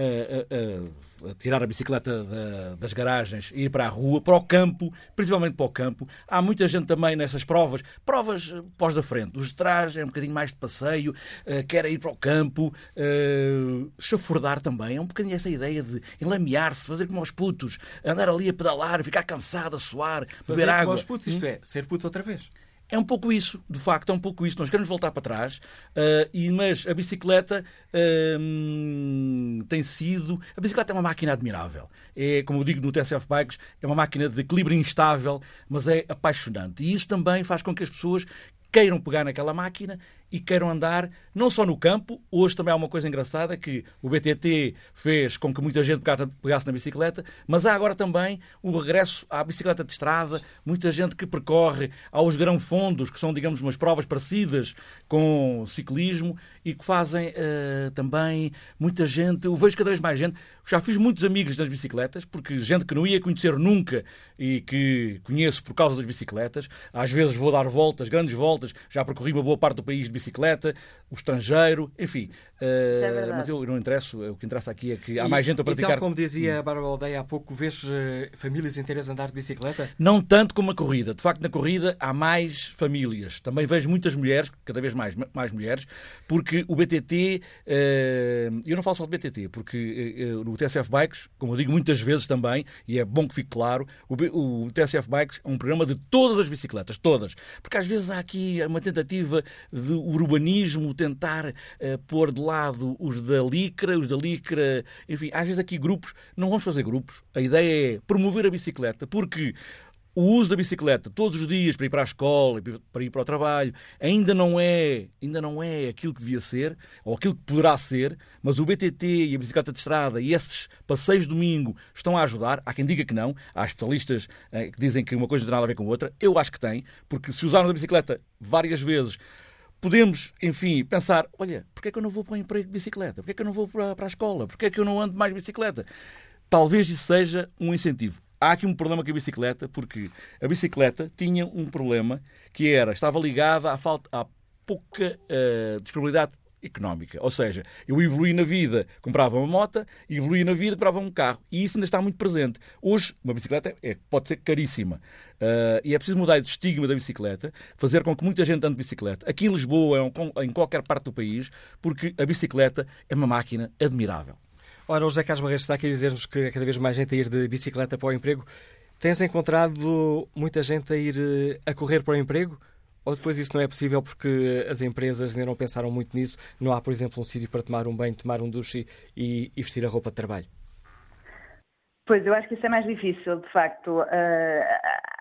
T: a, a tirar a bicicleta da, das garagens e ir para a rua, para o campo, principalmente para o campo. Há muita gente também nessas provas, provas eh, pós da frente. Os de trás é um bocadinho mais de passeio, uh, quer ir para o campo, uh, chafurdar também. É um bocadinho essa ideia de enlamear-se, fazer como aos putos, andar ali a pedalar, ficar cansado, a suar,
B: fazer
T: beber água.
B: Como aos putos, isto hum? é, ser puto outra vez.
T: É um pouco isso, de facto, é um pouco isso. Nós queremos voltar para trás, uh, e, mas a bicicleta uh, tem sido. A bicicleta é uma máquina admirável. É, como eu digo no TSF Bikes, é uma máquina de equilíbrio instável, mas é apaixonante. E isso também faz com que as pessoas queiram pegar naquela máquina e queiram andar não só no campo. Hoje também há uma coisa engraçada que o BTT fez com que muita gente pegasse na bicicleta, mas há agora também o regresso à bicicleta de estrada, muita gente que percorre aos grão-fondos, que são, digamos, umas provas parecidas com ciclismo e que fazem uh, também muita gente. Eu vejo cada vez mais gente. Já fiz muitos amigos das bicicletas, porque gente que não ia conhecer nunca e que conheço por causa das bicicletas. Às vezes vou dar voltas, grandes voltas, já percorri uma boa parte do país bicicleta, o estrangeiro, enfim. Uh, mas eu não interesso, o que interessa aqui é que há mais gente a praticar.
B: E tal como dizia a Bárbara Aldeia há pouco, vês uh, famílias inteiras andar de bicicleta?
T: Não tanto como a corrida. De facto, na corrida há mais famílias. Também vejo muitas mulheres, cada vez mais, mais mulheres, porque o BTT, uh, eu não falo só de BTT, porque no TSF Bikes, como eu digo muitas vezes também, e é bom que fique claro, o, o TSF Bikes é um programa de todas as bicicletas, todas. Porque às vezes há aqui uma tentativa de urbanismo tentar uh, pôr de lado os da Licra, os da Licra, enfim, às vezes aqui grupos, não vamos fazer grupos. A ideia é promover a bicicleta, porque o uso da bicicleta todos os dias para ir para a escola, para ir para o trabalho, ainda não é, ainda não é aquilo que devia ser, ou aquilo que poderá ser, mas o BTT e a bicicleta de estrada e esses passeios de domingo estão a ajudar. Há quem diga que não, há especialistas eh, que dizem que uma coisa não tem nada a ver com outra. Eu acho que tem, porque se usarmos a bicicleta várias vezes, podemos, enfim, pensar: olha, porquê é que eu não vou para o emprego de bicicleta? Porquê é que eu não vou para, para a escola? Porquê é que eu não ando mais de bicicleta? Talvez isso seja um incentivo há aqui um problema com a bicicleta, porque a bicicleta tinha um problema que era, estava ligada à falta, à pouca uh, disponibilidade económica. Ou seja, eu evolui na vida, comprava uma moto, evolui na vida, comprava um carro. E isso ainda está muito presente. Hoje, uma bicicleta é, pode ser caríssima. Uh, e é preciso mudar esse estigma da bicicleta, fazer com que muita gente ande de bicicleta. Aqui em Lisboa, em qualquer parte do país, porque a bicicleta é uma máquina admirável.
B: Ora, o José Carlos Barreiros está aqui a dizer-nos que há cada vez mais gente a ir de bicicleta para o emprego. Tens encontrado muita gente a ir eh, a correr para o emprego? Ou depois isso não é possível porque as empresas ainda não pensaram muito nisso? Não há, por exemplo, um sítio para tomar um banho, tomar um duche e, e vestir a roupa de trabalho?
S: Pois, eu acho que isso é mais difícil, de facto. Uh,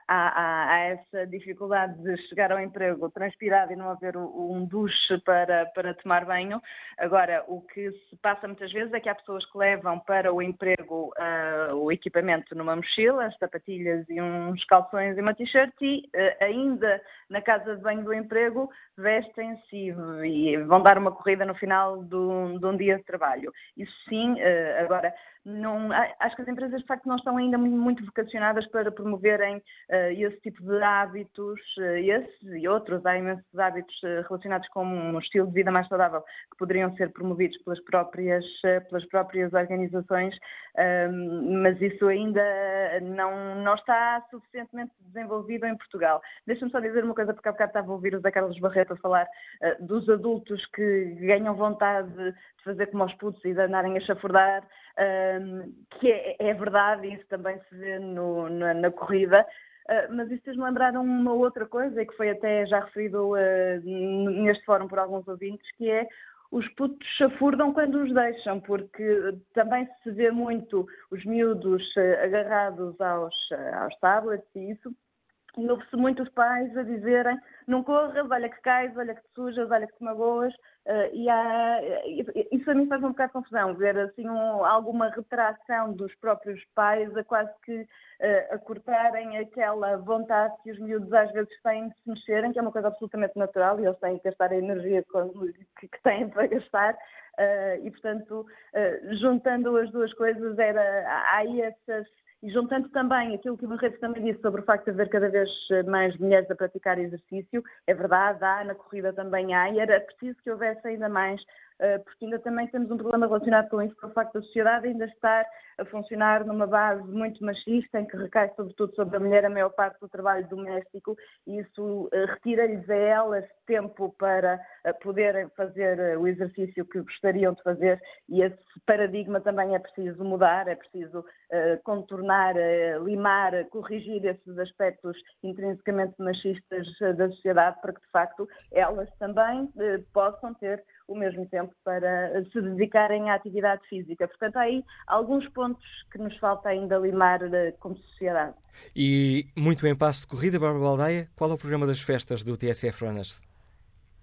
S: há, há, há, essa dificuldade de chegar ao emprego transpirado e não haver um duche para, para tomar banho. Agora, o que se passa muitas vezes é que há pessoas que levam para o emprego uh, o equipamento numa mochila, as sapatilhas e uns calções e uma t-shirt e uh, ainda na casa de banho do emprego vestem-se e, vão dar uma corrida no final de um, dia de trabalho. Isso sim, uh, agora não, acho que as empresas de facto não estão ainda muito vocacionadas para promoverem uh, esse tipo de hábitos, esses e outros, há imensos hábitos relacionados com um estilo de vida mais saudável que poderiam ser promovidos pelas próprias, pelas próprias organizações, ehm, mas isso ainda não, não está suficientemente desenvolvido em Portugal. Deixa-me só dizer uma coisa, porque há bocado estava a ouvir o Zé Carlos Barreto a falar dos adultos que ganham vontade de fazer como aos putos e de andarem a chafurdar um, que é, é, verdade, isso também se vê no, na, na, corrida. Uh, mas isso fez-me lembrar uma outra coisa, que foi até já referido uh, neste fórum por alguns ouvintes, que é os putos chafurdam quando os deixam, porque também se vê muito os miúdos uh, agarrados aos, aos tablets e isso, e ouve-se muitos pais a dizerem não corras, olha que cais, olha que te sujas, olha que te magoas. Uh, e há, isso a mim faz um bocado de confusão, ver assim um, alguma retração dos próprios pais a quase que uh, a cortarem aquela vontade que os miúdos às vezes têm de se mexerem, que é uma coisa absolutamente natural e eles têm que gastar a energia que, que têm para gastar. Uh, e portanto, juntando as duas coisas, era, há aí essas e juntando também aquilo que o Barreto também disse sobre o facto de haver cada vez mais mulheres a praticar exercício, é verdade, há, na corrida também há, e era preciso que houvesse ainda mais eh, porque ainda também temos um problema relacionado com isso, com o facto da sociedade ainda estar a funcionar numa base muito machista, em que recai sobretudo sobre a mulher a maior parte do trabalho doméstico, e isso uh, retira-lhes a elas tempo para uh, poderem fazer o exercício que gostariam de fazer, e esse paradigma também é preciso mudar, é preciso contornar, limar, corrigir esses aspectos intrinsecamente machistas da sociedade, para que de facto elas também possam ter o mesmo tempo para se dedicarem à atividade física. Portanto, há aí alguns pontos que nos falta ainda limar eh, como sociedade.
B: E muito em passo de corrida, Bárbara Baldeia, qual é o programa das festas do TSF Runners?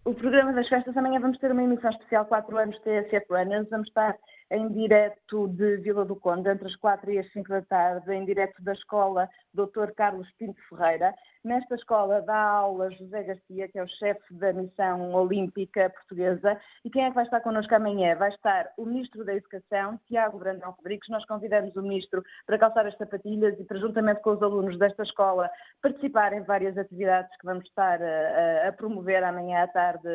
S: O programa das festas, amanhã vamos ter uma emissão especial 4 anos TSF Runners, vamos estar em direto de Vila do Conde, entre as 4 e as 5 da tarde, em direto da escola Dr. Carlos Pinto Ferreira. Nesta escola dá aula José Garcia, que é o chefe da missão olímpica portuguesa. E quem é que vai estar connosco amanhã? Vai estar o Ministro da Educação, Tiago Brandão Rodrigues. Nós convidamos o Ministro para calçar as sapatilhas e para, juntamente com os alunos desta escola, participar em várias atividades que vamos estar a, a promover amanhã à tarde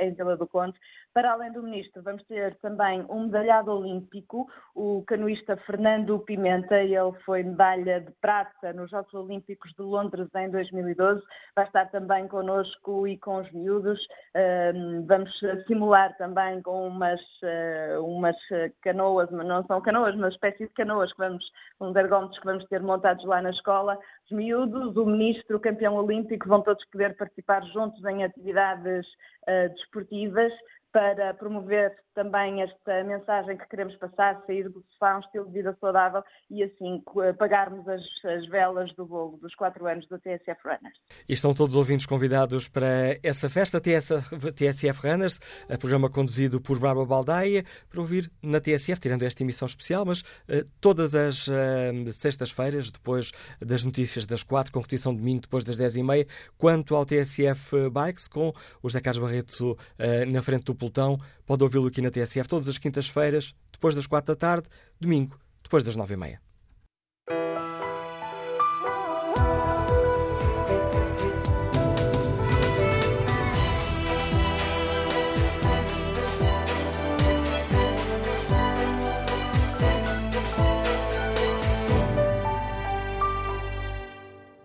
S: em Vila do Conde. Para além do Ministro, vamos ter também um medalhado olímpico, o canoista Fernando Pimenta. Ele foi medalha de prata nos Jogos Olímpicos de Londres em 2012. Vai estar também connosco e com os miúdos. Vamos simular também com umas, ah, umas canoas, não são canoas, mas espécie de canoas que vamos, uns ergómetros que vamos ter montados lá na escola. Os miúdos, o ministro, o campeão olímpico, vão todos poder participar juntos em atividades uh, desportivas para promover também esta mensagem que queremos passar, sair do sofá, um estilo de vida saudável e assim pagarmos as, as velas do bolo dos quatro anos do TSF Runners.
B: E estão todos os ouvintes convidados para essa festa TSF, TSF Runners, programa conduzido por Bárbara Baldaia, para ouvir na TSF, tirando esta emissão especial, mas uh, todas as uh, sextas-feiras, depois das notícias das quatro, com repetição domingo depois das dez e meia, quanto ao TSF Bikes, com o José Carlos Barreto uh, na frente do pelotão. Pode ouvi-lo aqui na TSF todas as quintas-feiras, depois das quatro da tarde, domingo, depois das nove e meia.